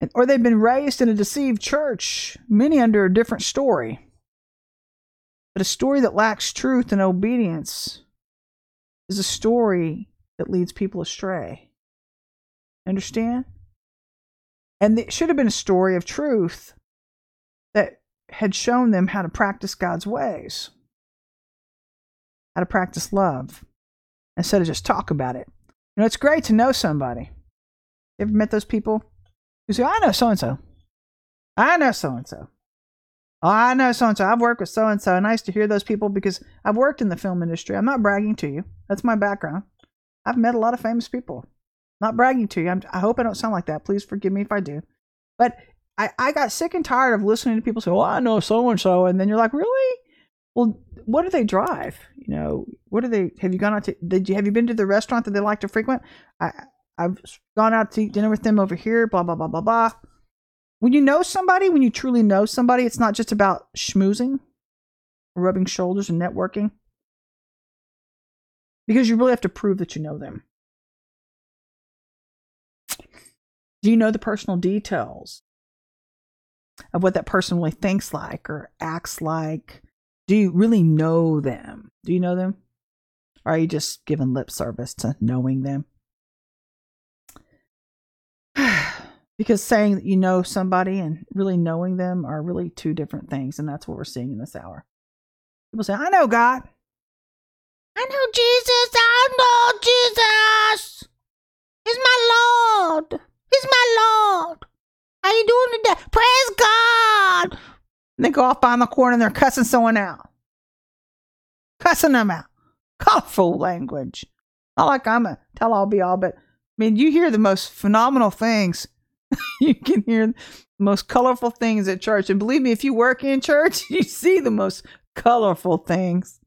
and, or they've been raised in a deceived church, many under a different story. But a story that lacks truth and obedience is a story that leads people astray. Understand? And it should have been a story of truth that had shown them how to practice God's ways, how to practice love, instead of just talk about it. You know, it's great to know somebody. You ever met those people who say, I know so and so. I know so and so. I know so and so. I've worked with so and so. Nice to hear those people because I've worked in the film industry. I'm not bragging to you. That's my background. I've met a lot of famous people. Not bragging to you. I'm, i hope I don't sound like that. Please forgive me if I do. But I, I got sick and tired of listening to people say, "Well, I know so and so," and then you're like, "Really? Well, what do they drive? You know, what do they? Have you gone out to? Did you have you been to the restaurant that they like to frequent? I I've gone out to eat dinner with them over here. Blah blah blah blah blah. When you know somebody, when you truly know somebody, it's not just about schmoozing, rubbing shoulders, and networking, because you really have to prove that you know them. Do you know the personal details? of what that person really thinks like or acts like? Do you really know them? Do you know them? Or are you just giving lip service to knowing them? Because saying that you know somebody and really knowing them are really two different things. And that's what we're seeing in this hour. People say, I know God. I know Jesus. I know Jesus. He's my Lord. He's my Lord. How you doing today? Praise God. And they go off behind the corner and they're cussing someone out. Cussing them out. Colorful language. Not like I'm a tell all be all, but I mean, you hear the most phenomenal things. you can hear the most colorful things at church. And believe me, if you work in church, you see the most colorful things.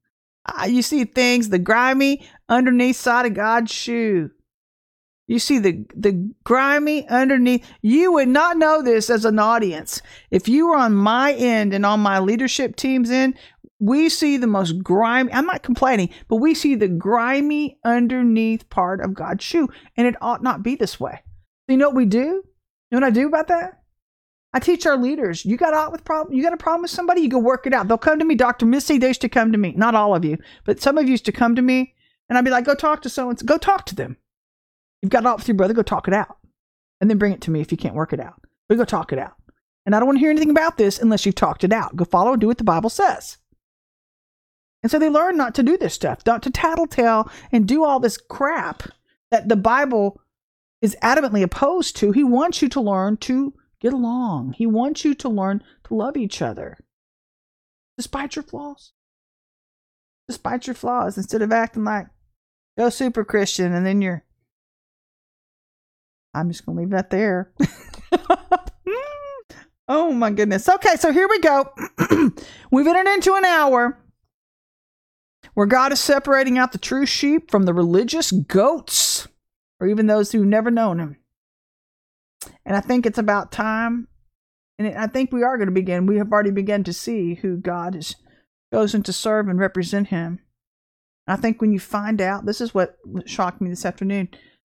Uh, you see things, the grimy underneath side of God's shoe. You see the the grimy underneath. You would not know this as an audience. If you were on my end and on my leadership team's end, we see the most grimy. I'm not complaining, but we see the grimy underneath part of God's shoe, and it ought not be this way. You know what we do? You know what I do about that? I teach our leaders. You got out with problem. You got a problem with somebody. You go work it out. They'll come to me, Doctor Missy. They used to come to me. Not all of you, but some of you used to come to me, and I'd be like, "Go talk to someone. Go talk to them. You've got with your brother. Go talk it out, and then bring it to me if you can't work it out. But go talk it out. And I don't want to hear anything about this unless you've talked it out. Go follow and do what the Bible says." And so they learn not to do this stuff, not to tattletale and do all this crap that the Bible is adamantly opposed to. He wants you to learn to get along. He wants you to learn to love each other despite your flaws. Despite your flaws, instead of acting like go super Christian and then you're. I'm just going to leave that there. oh my goodness. Okay, so here we go. We've entered into an hour where God is separating out the true sheep from the religious goats, or even those who've never known Him. And I think it's about time. And I think we are going to begin. We have already begun to see who God has chosen to serve and represent Him. I think when you find out, this is what shocked me this afternoon,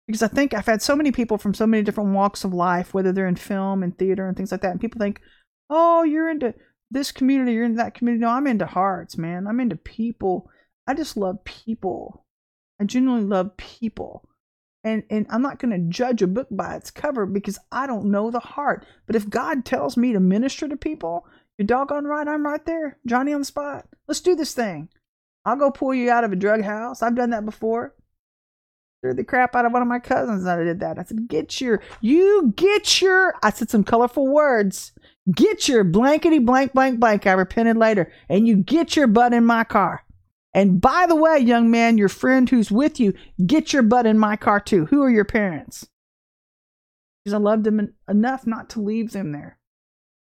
because I think I've had so many people from so many different walks of life, whether they're in film and theater and things like that, and people think, oh, you're into this community, you're into that community. No, I'm into hearts, man. I'm into people. I just love people. I genuinely love people. And, and I'm not going to judge a book by its cover because I don't know the heart. But if God tells me to minister to people, you're doggone right, I'm right there, Johnny on the spot. Let's do this thing. I'll go pull you out of a drug house. I've done that before. Threw the crap out of one of my cousins that I did that. I said, get your, you get your, I said some colorful words. Get your blankety blank blank blank. I repented later. And you get your butt in my car. And by the way, young man, your friend who's with you, get your butt in my car too. Who are your parents? Because I loved him enough not to leave them there.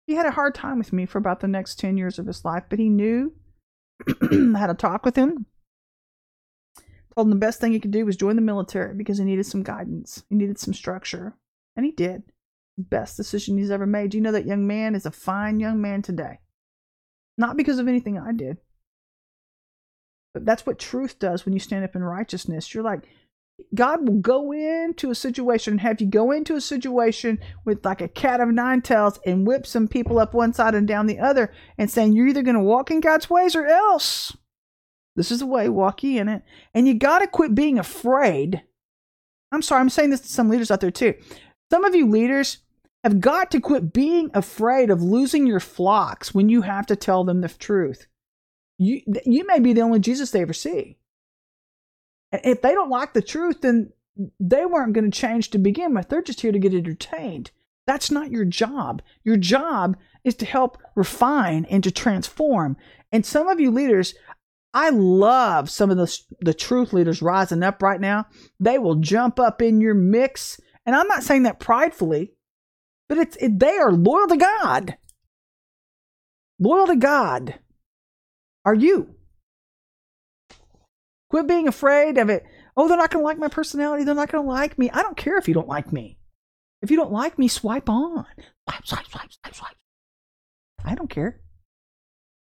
He had a hard time with me for about the next 10 years of his life, but he knew I had a talk with him. Told him the best thing he could do was join the military because he needed some guidance. He needed some structure. And he did. Best decision he's ever made. You know that young man is a fine young man today? Not because of anything I did, but that's what truth does when you stand up in righteousness. You're like, God will go into a situation, and have you go into a situation with like a cat of nine tails and whip some people up one side and down the other and saying, You're either going to walk in God's ways or else. This is the way, walk ye in it. And you got to quit being afraid. I'm sorry, I'm saying this to some leaders out there too. Some of you leaders have got to quit being afraid of losing your flocks when you have to tell them the truth you you may be the only Jesus they ever see. And if they don't like the truth, then they weren't going to change to begin with. They're just here to get entertained. That's not your job. Your job is to help refine and to transform. And some of you leaders, I love some of the the truth leaders rising up right now. They will jump up in your mix, and I'm not saying that pridefully, but it's it, they are loyal to God. Loyal to God are you. Quit being afraid of it. Oh, they're not going to like my personality. They're not going to like me. I don't care if you don't like me. If you don't like me, swipe on. Swipe, swipe, swipe, swipe, swipe. I don't care.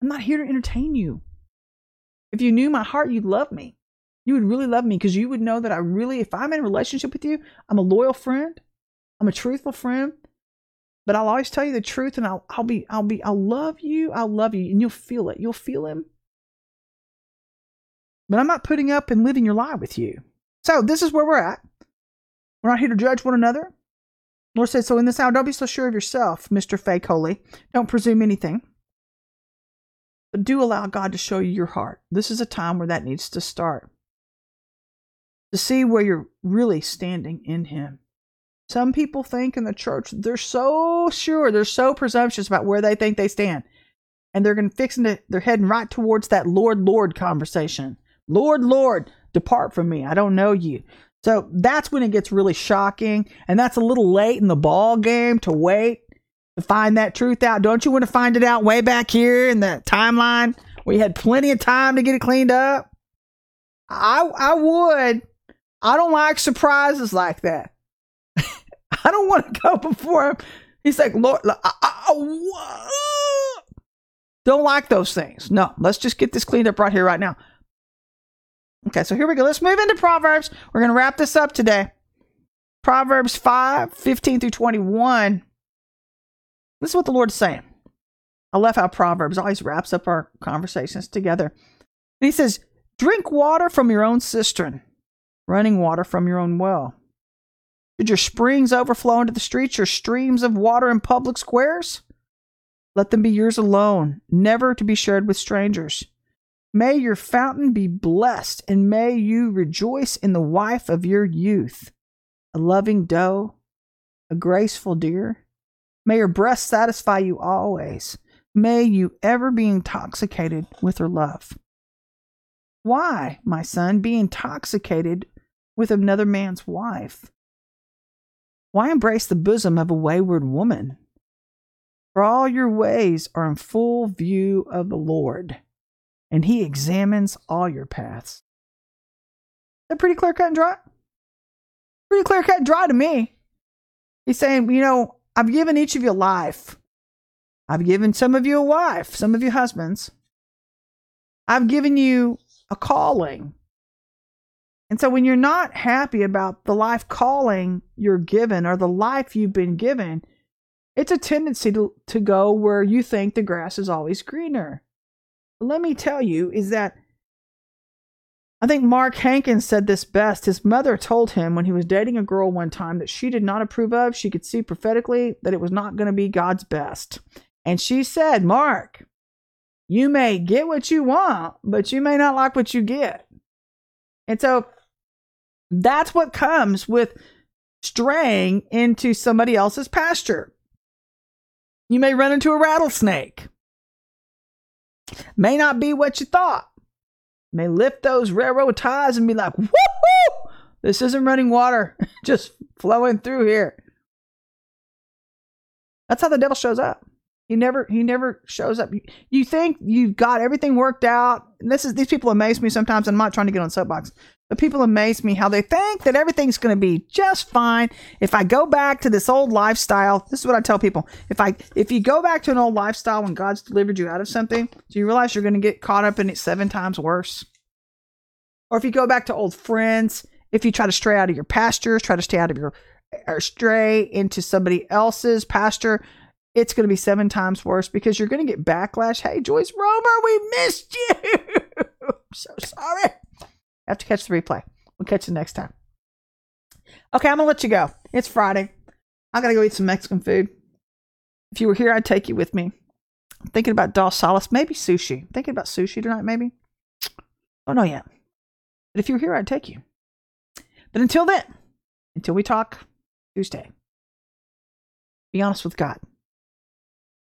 I'm not here to entertain you. If you knew my heart, you'd love me. You would really love me because you would know that I really, if I'm in a relationship with you, I'm a loyal friend. I'm a truthful friend. But I'll always tell you the truth and I'll I'll be I'll be I'll love you. I'll love you and you'll feel it. You'll feel him. But I'm not putting up and living your lie with you. So this is where we're at. We're not here to judge one another. Lord says, so in this hour, don't be so sure of yourself, Mr. Fake Holy. Don't presume anything. But do allow God to show you your heart. This is a time where that needs to start. To see where you're really standing in Him. Some people think in the church, they're so sure, they're so presumptuous about where they think they stand. And they're going to fix it, they're heading right towards that Lord, Lord conversation. Lord, Lord, depart from me. I don't know you. So that's when it gets really shocking. And that's a little late in the ball game to wait find that truth out. Don't you want to find it out way back here in the timeline? We had plenty of time to get it cleaned up. I I would. I don't like surprises like that. I don't want to go before him. He's like, Lord, I, I, don't like those things. No, let's just get this cleaned up right here, right now. Okay, so here we go. Let's move into Proverbs. We're going to wrap this up today. Proverbs 5 15 through 21. This is what the Lord's saying. I love how Proverbs always wraps up our conversations together. And he says, Drink water from your own cistern, running water from your own well. Did your springs overflow into the streets, your streams of water in public squares? Let them be yours alone, never to be shared with strangers. May your fountain be blessed, and may you rejoice in the wife of your youth, a loving doe, a graceful deer. May her breast satisfy you always. May you ever be intoxicated with her love. Why, my son, be intoxicated with another man's wife? Why embrace the bosom of a wayward woman? For all your ways are in full view of the Lord and he examines all your paths. That pretty clear cut and dry? Pretty clear cut and dry to me. He's saying, you know, I've given each of you life. I've given some of you a wife, some of you husbands. I've given you a calling. And so when you're not happy about the life calling you're given or the life you've been given, it's a tendency to, to go where you think the grass is always greener let me tell you is that I think Mark Hankins said this best. His mother told him when he was dating a girl one time that she did not approve of, she could see prophetically that it was not going to be God's best. And she said, Mark, you may get what you want, but you may not like what you get. And so that's what comes with straying into somebody else's pasture. You may run into a rattlesnake. May not be what you thought. May lift those railroad ties and be like, woohoo! This isn't running water, just flowing through here. That's how the devil shows up. He never he never shows up. You think you've got everything worked out. And this is these people amaze me sometimes. I'm not trying to get on soapbox. But people amaze me how they think that everything's going to be just fine if I go back to this old lifestyle. This is what I tell people. If I if you go back to an old lifestyle when God's delivered you out of something, do you realize you're going to get caught up in it seven times worse? Or if you go back to old friends, if you try to stray out of your pastures, try to stay out of your or stray into somebody else's pasture, it's going to be seven times worse because you're going to get backlash. Hey, Joyce Romer, we missed you. I'm so sorry have to catch the replay. We'll catch you next time. Okay, I'm gonna let you go. It's Friday. I gotta go eat some Mexican food. If you were here, I'd take you with me. I'm thinking about Salas, maybe sushi. I'm thinking about sushi tonight, maybe. Oh no, yet. But if you were here, I'd take you. But until then, until we talk Tuesday, be honest with God.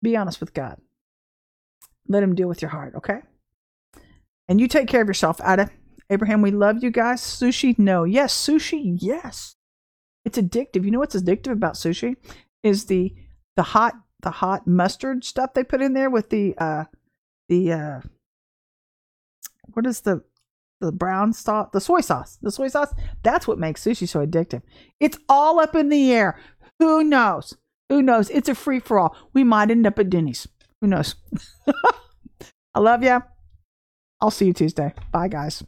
Be honest with God. Let Him deal with your heart, okay? And you take care of yourself, Ada. Abraham, we love you guys. Sushi, no. Yes, sushi, yes. It's addictive. You know what's addictive about sushi? Is the the hot the hot mustard stuff they put in there with the uh the uh what is the the brown sauce the soy sauce. The soy sauce that's what makes sushi so addictive. It's all up in the air. Who knows? Who knows? It's a free for all we might end up at denny's. Who knows? I love you i'll see you tuesday. Bye guys